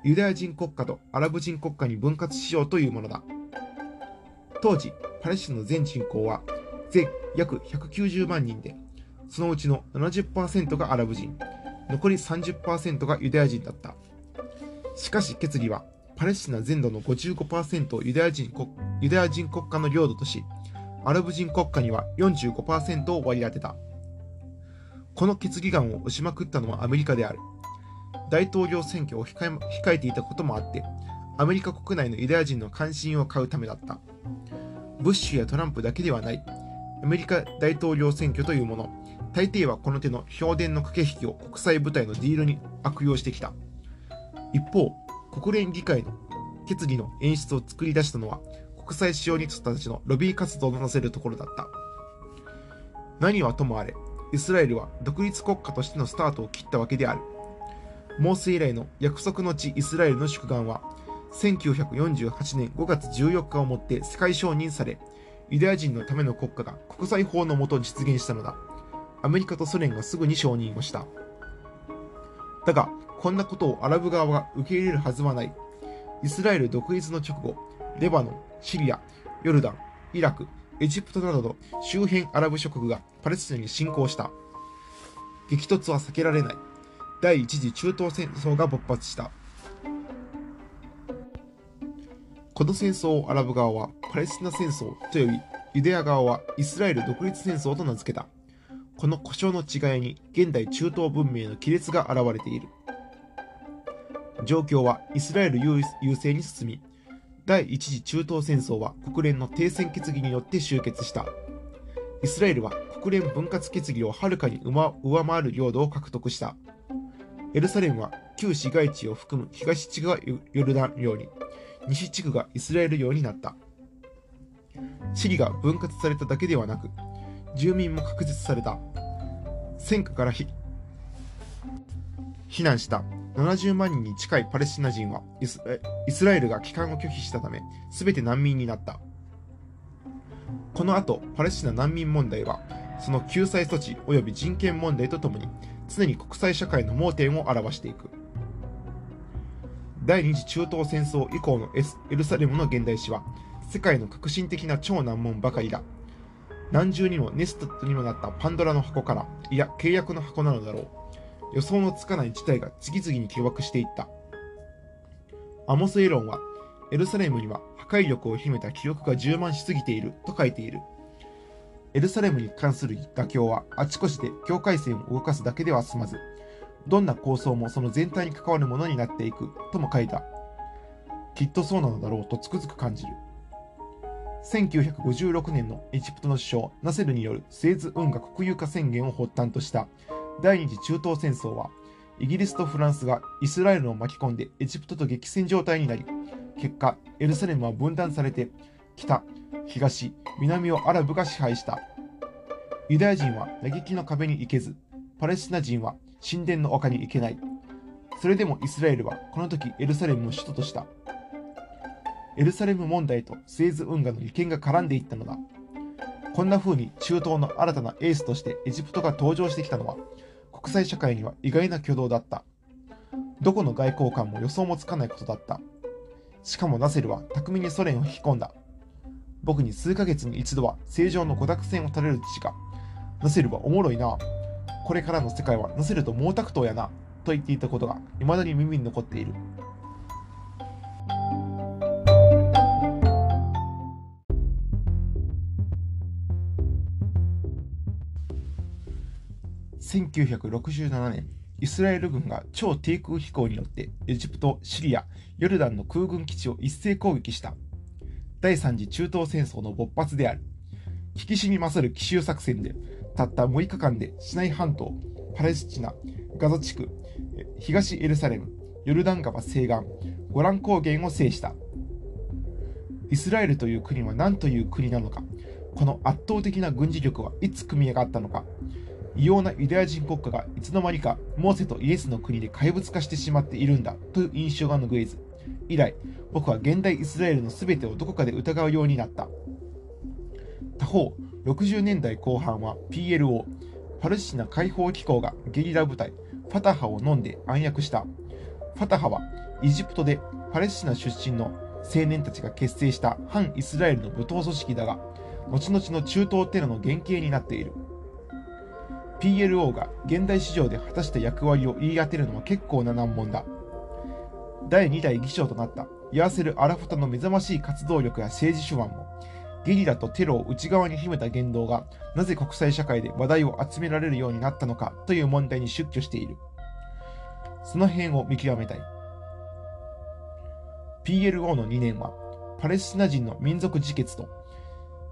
ユダヤ人国家とアラブ人国家に分割しようというものだ。当時、パレスチナの全人口は全約190万人で、そのうちの70%がアラブ人、残り30%がユダヤ人だった。しかし決議はパレスチナ全土の55%をユダヤ人国ユダヤ人国家の領土とし、アラブ人国家には45%を割り当てた。この決議案を押しまくったのはアメリカである。大統領選挙を控えていたこともあって、アメリカ国内のユダヤ人の関心を買うためだった。ブッシュやトランプだけではない。アメリカ大統領選挙というもの、大抵はこの手の評伝の駆け引きを国際部隊のディールに悪用してきた。一方、国連議会の決議の演出を作り出したのは、国際使用ニストたちのロビー活動のなせるところだった。何はともあれ、イスラエルは独立国家としてのスタートを切ったわけである。モーセ以来の約束の地イスラエルの祝願は、1948年5月14日をもって世界承認され、ユダヤ人のための国家が国際法のもと実現したのだ。アメリカとソ連がすぐに承認をした。だが、こんなことをアラブ側が受け入れるはずはない。イスラエル独立の直後、レバノン、シリア、ヨルダン、イラク、エジプトなどの周辺アラブ諸国がパレスチナに侵攻した。激突は避けられない。第一次中東戦争が勃発した。この戦争をアラブ側はパレスチナ戦争と呼び、ユダヤ側はイスラエル独立戦争と名付けた。この故障の違いに現代中東文明の亀裂が現れている。状況はイスラエル優勢に進み、第一次中東戦争は国連の停戦決議によって終結した。イスラエルは国連分割決議をはるかに上回る領土を獲得した。エルサレムは旧市街地を含む東地区がヨルダン領に、西地区がイスラエル領になった。地理が分割されただけではなく、住民も確実された。戦火から避難した70万人に近いパレスチナ人はイスラエルが帰還を拒否したため、全て難民になった。この後、パレスチナ難民問題は、その救済措置及び人権問題とともに、常に国際社会の盲点を表していく。第二次中東戦争以降のエルサレムの現代史は、世界の革新的な超難問ばかりだ。何重にもネストにもなったパンドラの箱から、いや、契約の箱なのだろう。予想のつかない事態が次々に起爆していった。アモス・エロンは、エルサレムには破壊力を秘めた記憶が充満しすぎていると書いている。エルサレムに関する妥協はあちこちで境界線を動かすだけでは済まず、どんな構想もその全体に関わるものになっていくとも書いた。きっとそうなのだろうとつくづく感じる。1956年のエジプトの首相ナセルによるスエズ運河国有化宣言を発端とした第二次中東戦争はイギリスとフランスがイスラエルを巻き込んでエジプトと激戦状態になり結果エルサレムは分断されて北東南をアラブが支配した。ユダヤ人は嘆きの壁に行けずパレスチナ人は神殿の丘に行けない。それでもイスラエルはこの時エルサレムの首都とした。エルサレム問題とスエズ運河の利権が絡んでいったのだ。こんな風に中東の新たなエースとしてエジプトが登場してきたのは、国際社会には意外な挙動だった。どこの外交官も予想もつかないことだった。しかもナセルは巧みにソ連を引き込んだ。僕に数ヶ月に一度は正常の五濁戦を垂れる父が、ナセルはおもろいな。これからの世界はナセルと毛沢東やな。と言っていたことが未だに耳に残っている。1967年、イスラエル軍が超低空飛行によってエジプト、シリア、ヨルダンの空軍基地を一斉攻撃した第3次中東戦争の勃発である。危機死に勝る奇襲作戦で、たった6日間でシナイ半島、パレスチナ、ガザ地区、東エルサレム、ヨルダン川西岸、ゴラン高原を制した。イスラエルという国は何という国なのか、この圧倒的な軍事力はいつ組み上がったのか、異様なユダヤ人国家がいつの間にかモーセとイエスの国で怪物化してしまっているんだという印象が拭えず、以来、僕は現代イスラエルの全てをどこかで疑うようになった。他方、60年代後半は PLO、パレスチナ解放機構がゲリラ部隊、ファタハを飲んで暗躍した。ファタハはエジプトでパレスチナ出身の青年たちが結成した反イスラエルの武闘組織だが、後々の中東テロの原型になっている。PLO が現代市場で果たした役割を言い当てるのは結構な難問だ。第2代議長となったヤーセル・アラフォタの目覚ましい活動力や政治手腕も、ゲリラとテロを内側に秘めた言動がなぜ国際社会で話題を集められるようになったのかという問題に出居している。その辺を見極めたい。PLO の2年は、パレスチナ人の民族自決と、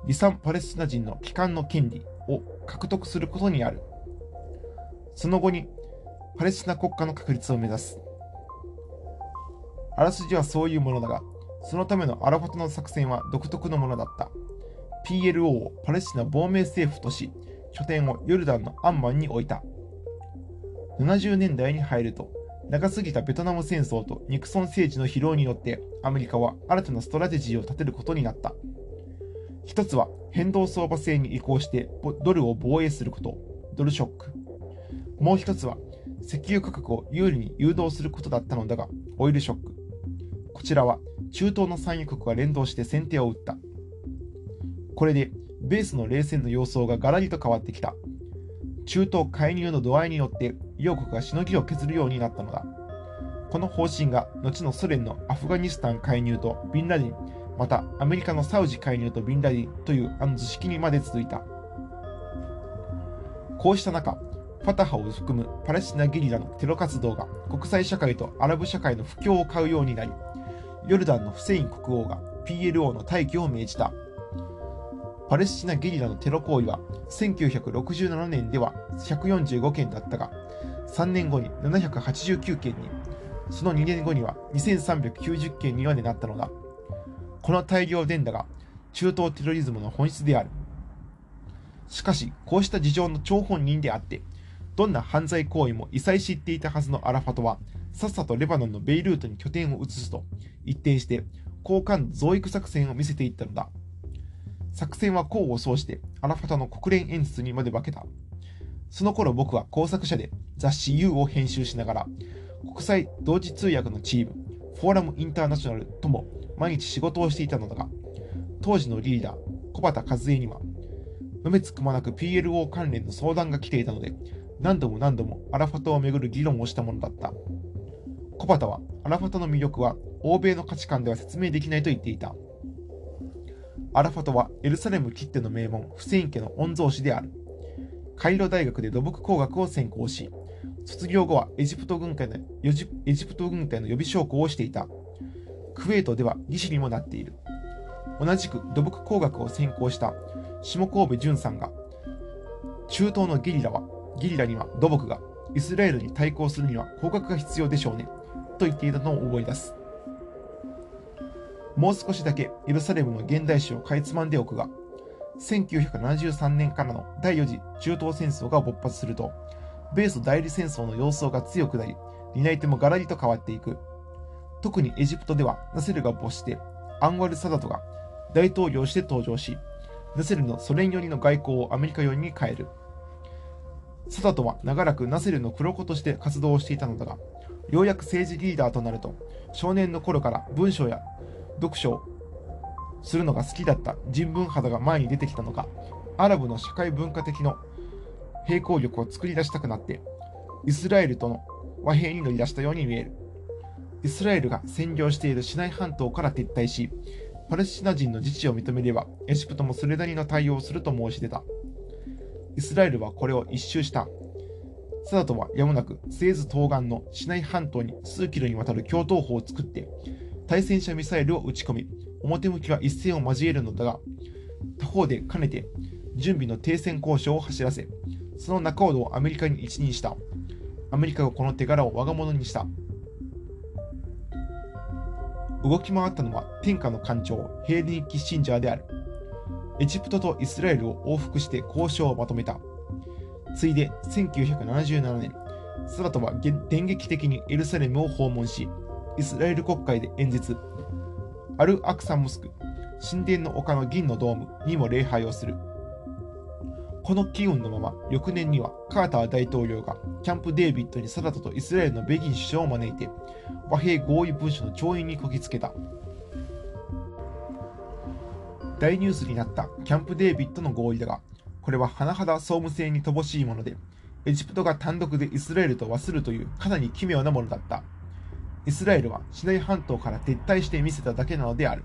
離散パレスチナ人の帰還の権利を獲得することにある。その後にパレスチナ国家の確立を目指す。あらすじはそういうものだが、そのためのアラファトの作戦は独特のものだった。PLO をパレスチナ亡命政府とし、拠点をヨルダンのアンマンに置いた。70年代に入ると、長すぎたベトナム戦争とニクソン政治の疲労によってアメリカは新たなストラテジーを立てることになった。一つは変動相場制に移行してドルを防衛すること、ドルショック。もう一つは、石油価格を有利に誘導することだったのだが、オイルショック。こちらは、中東の産油国が連動して先手を打った。これで、ベースの冷戦の様相がガラリと変わってきた。中東介入の度合いによって両国がしのぎを削るようになったのだ。この方針が後のソ連のアフガニスタン介入とビンラディン、またアメリカのサウジ介入とビンラディンというあの図式にまで続いた。こうした中、ファタハを含むパレスチナゲリラのテロ活動が国際社会とアラブ社会の不況を買うようになり、ヨルダンのフセイン国王が PLO の退去を命じた。パレスチナゲリラのテロ行為は1967年では145件だったが、3年後に789件にその2年後には2390件にまでなったのだ。この大量伝打が中東テロリズムの本質である。しかし、こうした事情の張本人であって、どんな犯罪行為も異彩知っていたはずのアラファトは、さっさとレバノンのベイルートに拠点を移すと、一転して交換増育作戦を見せていったのだ。作戦は功を奏して、アラファトの国連演説にまで化けた。その頃僕は工作者で雑誌 U を編集しながら、国際同時通訳のチーム、フォーラムインターナショナルとも毎日仕事をしていたのだが、当時のリーダー、小畑和恵には、のめつくまなく PLO 関連の相談が来ていたので、何度も何度もアラファトをめぐる議論をしたものだった。小畑は、アラファトの魅力は欧米の価値観では説明できないと言っていた。アラファトはエルサレムきっての名門、フセイン家の御曹司である。カイロ大学で土木工学を専攻し、卒業後はエジプト軍隊のエジプト軍隊の予備将校をしていた。クウェートでは技師にもなっている。同じく土木工学を専攻した下神戸淳さんが、中東のゲリラは、ゲリラには土木が、イスラエルに対抗するには工学が必要でしょうね、と言っていたのを思い出す。もう少しだけエルサレムの現代史をかいつまんでおくが、1973年からの第4次中東戦争が勃発すると、米ソ代理戦争の様相が強くなり、担い手もガラリと変わっていく。特にエジプトではナセルが没して、アンワル・サダトが大統領して登場し、ナセルのソ連寄りの外交をアメリカ寄りに変える。サダトは長らくナセルの黒子として活動をしていたのだが、ようやく政治リーダーとなると、少年の頃から文章や読書をするのが好きだった人文肌が前に出てきたのか、アラブの社会文化的の並行力を作り出したくなって、イスラエルとの和平に乗り出したように見える。イスラエルが占領しているシナイ半島から撤退し、パレスチナ人の自治を認めれば、エジプトもそれなりの対応をすると申し出た。イスラエルはこれを一周した。サダトはやもなく、スエズ東岸のシナイ半島に数キロにわたる共闘砲を作って、対戦車ミサイルを撃ち込み、表向きは一戦を交えるのだが、他方で兼ねて準備の停戦交渉を走らせ、その仲人をアメリカに一任した。アメリカがこの手柄を我が物にした。動き回ったのは天下の艦長、ヘイリー・キッシンジャーである。エジプトとイスラエルを往復して交渉をまとめた。ついで1977年、サラトは電撃的にエルサレムを訪問し、イスラエル国会で演説。アル・アクサ・モスク、神殿の丘の銀のドームにも礼拝をする。この機運のまま、翌年にはカーター大統領がキャンプ・デービッドにサダトとイスラエルのベギン首相を招いて、和平合意文書の調印にこぎつけた。大ニュースになったキャンプ・デービッドの合意だが、これは甚だ総務性に乏しいもので、エジプトが単独でイスラエルと和するというかなり奇妙なものだった。イスラエルはシナイ半島から撤退して見せただけなのである。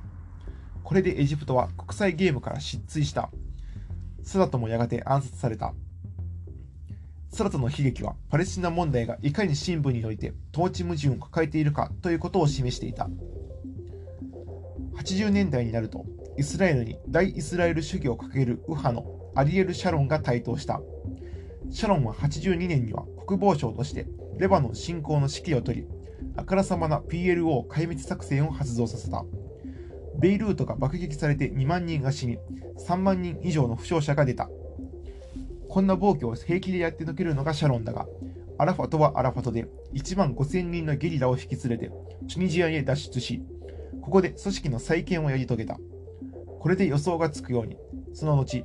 これでエジプトは国際ゲームから失墜した。サダトもやがて暗殺された。サダトの悲劇はパレスチナ問題がいかに深部において統治矛盾を抱えているかということを示していた。80年代になると、イスラエルに大イスラエル主義を掲げる右派のアリエル・シャロンが台頭した。シャロンは82年には国防省としてレバノン侵攻の指揮を取り、あからさまな PLO 壊滅作戦を発動させた。ベイルートが爆撃されて2万人が死に、3万人以上の負傷者が出た。こんな暴挙を平気でやってのけるのがシャロンだが、アラファトはアラファトで1万5000人のゲリラを引き連れてチュニジアへ脱出し、ここで組織の再建をやり遂げた。これで予想がつくように、その後、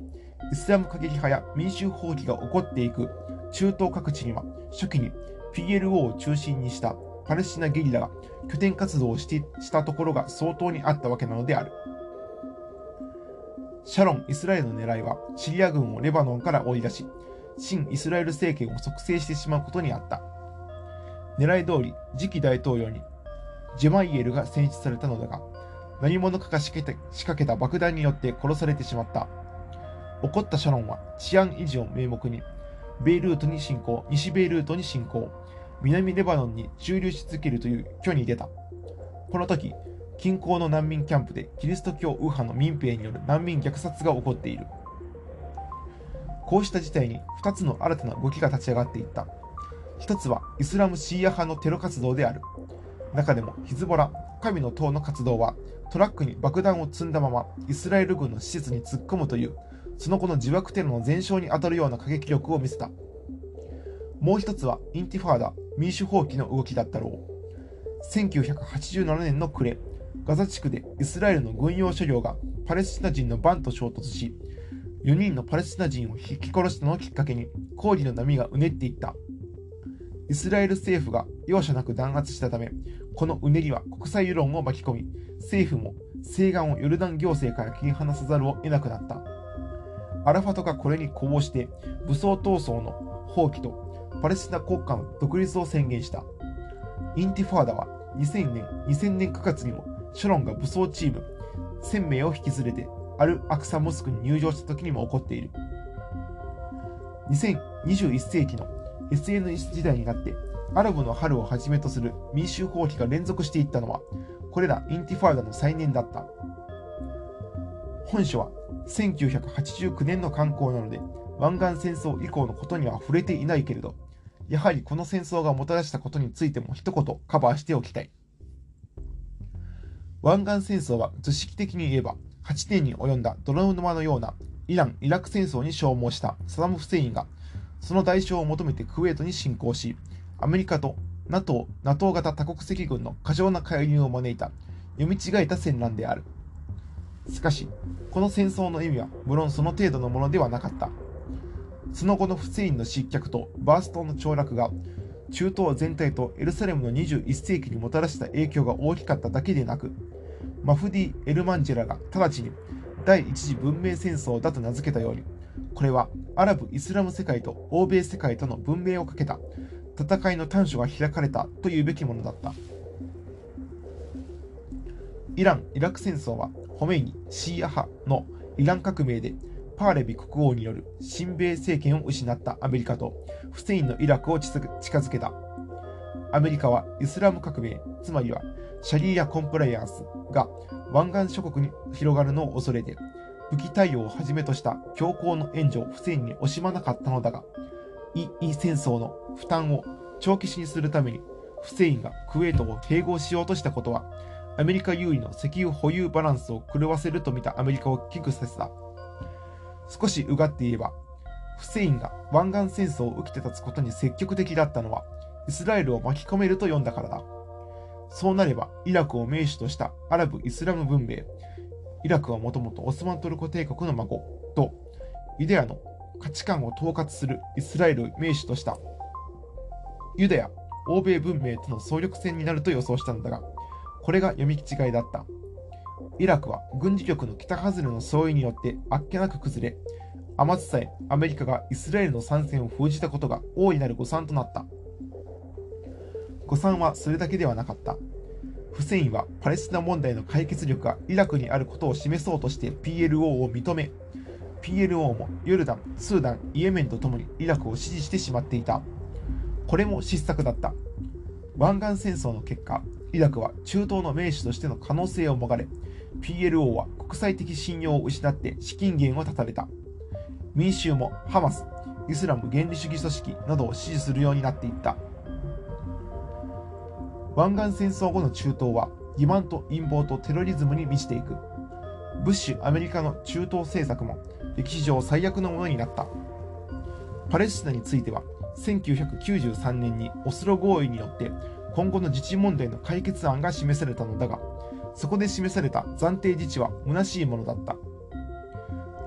イスラム過激派や民衆放棄が起こっていく中東各地には初期に PLO を中心にしたパレスチナゲリラが拠点活動をしてしたところが相当にあったわけなのである。シャロン・イスラエルの狙いはシリア軍をレバノンから追い出し、新イスラエル政権を促成してしまうことにあった。狙い通り次期大統領にジェマイエルが選出されたのだが、何者かが仕掛けた仕掛けた爆弾によって殺されてしまった。怒ったシャロンは治安維持を名目に、ベイルートに侵攻、西ベイルートに侵攻、南レバノンに駐留し続けるという挙に出た。この時、近郊の難民キャンプでキリスト教右派の民兵による難民虐殺が起こっている。こうした事態に2つの新たな動きが立ち上がっていった。1つはイスラムシーア派のテロ活動である。中でもヒズボラ、神の党の活動はトラックに爆弾を積んだままイスラエル軍の施設に突っ込むというその後の自爆テロの前哨に当たるような過激力を見せた。もう一つはインティファーダ民衆蜂起の動きだったろう。1987年の暮れガザ地区でイスラエルの軍用車両がパレスチナ人のバンと衝突し4人のパレスチナ人を引き殺したのをきっかけに抗議の波がうねっていった。イスラエル政府が容赦なく弾圧したためこのうねりは国際世論を巻き込み、政府も西岸をヨルダン行政から切り離さざるを得なくなった。アラファトがこれに呼応して武装闘争の放棄とパレスチナ国家の独立を宣言した。インティファーダは2000年 ,2000 年9月にもショロンが武装チーム1000名を引き連れてアル・アクサモスクに入場した時にも起こっている。2021世紀の SNS 時代になってアラブの春をはじめとする民衆放棄が連続していったのは、これらインティファーダの再燃だった。本書は1989年の刊行なので、湾岸戦争以降のことには触れていないけれど、やはりこの戦争がもたらしたことについても一言カバーしておきたい。湾岸戦争は図式的に言えば、8年に及んだ泥沼のようなイラン・イラク戦争に消耗したサダム・フセインが、その代償を求めてクウェートに侵攻し、アメリカと NATO, NATO 型多国籍軍の過剰な介入を招いた読み違えた戦乱である。しかし、この戦争の意味は無論その程度のものではなかった。その後のフセインの失脚とバーストの凋落が中東全体とエルサレムの21世紀にもたらした影響が大きかっただけでなく、マフディ・エルマンジェラが直ちに第一次文明戦争だと名付けたように、これはアラブ・イスラム世界と欧米世界との文明をかけた戦いの短所が開かれたというべきものだった。イラン・イラク戦争はホメイニ・シーア派のイラン革命でパーレビ国王による親米政権を失ったアメリカとフセインのイラクを近づけた。アメリカはイスラム革命、つまりはシャリーア・コンプライアンスが湾岸諸国に広がるのを恐れて武器対応をはじめとした強硬の援助をフセインに惜しまなかったのだが、イ・イ戦争の負担を長期死にするためにフセインがクウェートを併合しようとしたことはアメリカ優位の石油保有バランスを狂わせると見たアメリカを危惧させた。少しうがって言えばフセインが湾岸戦争を受けて立つことに積極的だったのはイスラエルを巻き込めると読んだからだ。そうなればイラクを名手としたアラブ・イスラム文明イラクはもともとオスマントルコ帝国の孫とユダヤの価値観を統括するイスラエルを名手としたユダヤ、欧米文明との総力戦になると予想したのだが、これが読み違いだった。イラクは軍事力の北外れの相違によってあっけなく崩れ、余つさえアメリカがイスラエルの参戦を封じたことが大いなる誤算となった。誤算はそれだけではなかった。フセインはパレスチナ問題の解決力がイラクにあることを示そうとして PLO を認め、PLO もヨルダン、スーダン、イエメンとともにイラクを支持してしまっていた。これも失策だった。湾岸戦争の結果、イラクは中東の名手としての可能性をもがれ、PLO は国際的信用を失って資金源を断たれた。民衆もハマス、イスラム原理主義組織などを支持するようになっていった。湾岸戦争後の中東は欺瞞と陰謀とテロリズムに満ちていく。ブッシュ・アメリカの中東政策も歴史上最悪のものになった。パレスチナについては1993年にオスロ合意によって今後の自治問題の解決案が示されたのだが、そこで示された暫定自治は虚しいものだった。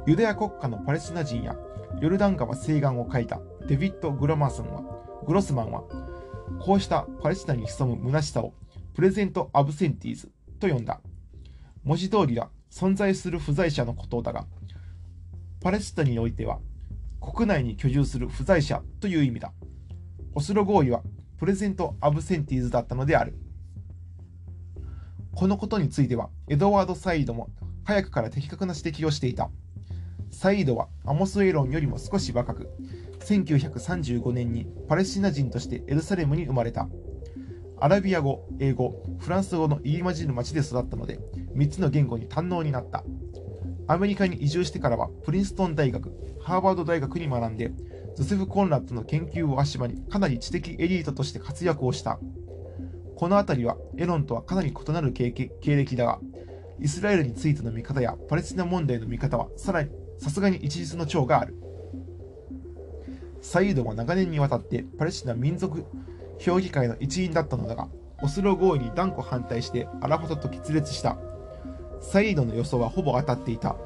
ユダヤ国家のパレスチナ人やヨルダン川西岸を書いたデビッド・グロマーソンはグロスマンは、こうしたパレスチナに潜む虚しさをプレゼント・アブセンティーズと呼んだ。文字通りは存在する不在者のことだが、パレスチナにおいては国内に居住する不在者という意味だ。オスロ合意はプレゼント・アブセンティーズだったのである。このことについては、エドワード・サイードも早くから的確な指摘をしていた。サイードはアモス・エロンよりも少し若く、1935年にパレスチナ人としてエルサレムに生まれた。アラビア語、英語、フランス語の入り混じる町で育ったので、3つの言語に堪能になった。アメリカに移住してからは、プリンストン大学、ハーバード大学に学んで、ジョセフ・コンラッドの研究を足場にかなり知的エリートとして活躍をした。この辺りはエロンとはかなり異なる経歴だが、イスラエルについての見方やパレスチナ問題の見方はさらにさすがに一律の長がある。サイードは長年にわたってパレスチナ民族評議会の一員だったのだが、オスロ合意に断固反対してアラファトと決裂した。サイードの予想はほぼ当たっていた。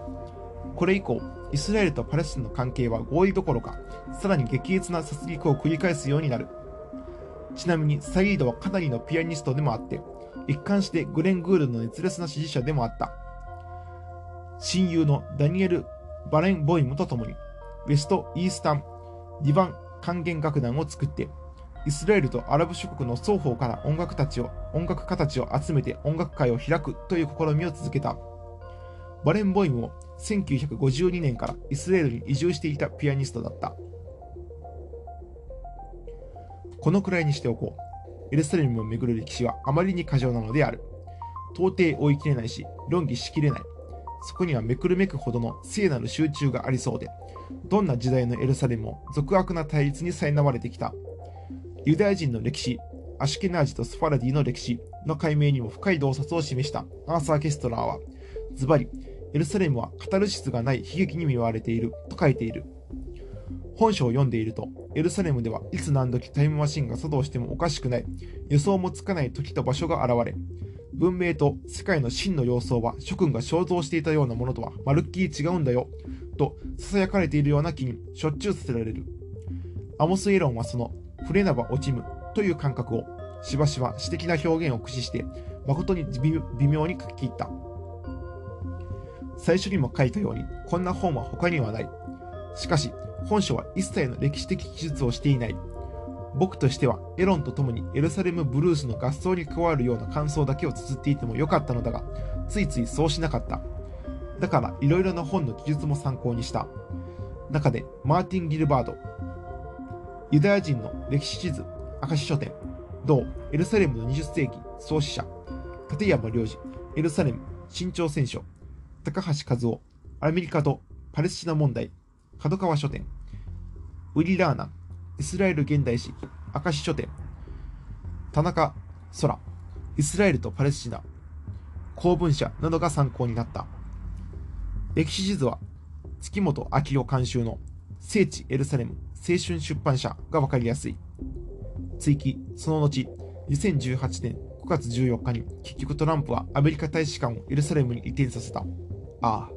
これ以降、イスラエルとパレスチナの関係は合意どころか、さらに激烈な殺戮を繰り返すようになる。ちなみに、サイードはかなりのピアニストでもあって、一貫してグレン・グールの熱烈な支持者でもあった。親友のダニエル・バレン・ボイムと共に、ウェスト・イースタン・ディバン管弦楽団を作って、イスラエルとアラブ諸国の双方から音楽たちを音楽家たちを集めて音楽会を開くという試みを続けた。バレン・ボイムも1952年からイスラエルに移住していたピアニストだった。このくらいにしておこう。エルサレムをめぐる歴史はあまりに過剰なのである。到底追い切れないし、論議しきれない。そこにはめくるめくほどの聖なる集中がありそうで、どんな時代のエルサレムも俗悪な対立に苛まれてきた。ユダヤ人の歴史、アシュケナージとスファラディの歴史の解明にも深い洞察を示したアーサー・ケストラーは、ズバリ、エルサレムはカタルシスがない悲劇に見舞われていると書いている。本書を読んでいると、エルサレムではいつ何時タイムマシンが作動してもおかしくない、予想もつかない時と場所が現れ、文明と世界の真の様相は諸君が肖像していたようなものとはまるっきり違うんだよ、と囁かれているような気にしょっちゅうさせられる。アモス・エロンはその触れなば落ちむという感覚をしばしば詩的な表現を駆使して誠に微妙に書き切った。最初にも書いたようにこんな本は他にはない。しかし本書は一切の歴史的記述をしていない。僕としてはエロンと共にエルサレムブルースの合奏に加わるような感想だけを綴っていてもよかったのだが、ついついそうしなかった。だからいろいろな本の記述も参考にした。中でマーティン・ギルバード、ユダヤ人の歴史地図、明石書店、同エルサレムの20世紀創始者、立山良二、エルサレム、新潮戦書、高橋和夫、アメリカとパレスチナ問題、角川書店、ウリラーナ、イスラエル現代史、明石書店、田中空、イスラエルとパレスチナ、公文社などが参考になった。歴史地図は月本明夫監修の聖地エルサレム。青春出版社がわかりやすい。追記、その後、2018年5月14日に結局トランプはアメリカ大使館をエルサレムに移転させた。ああ。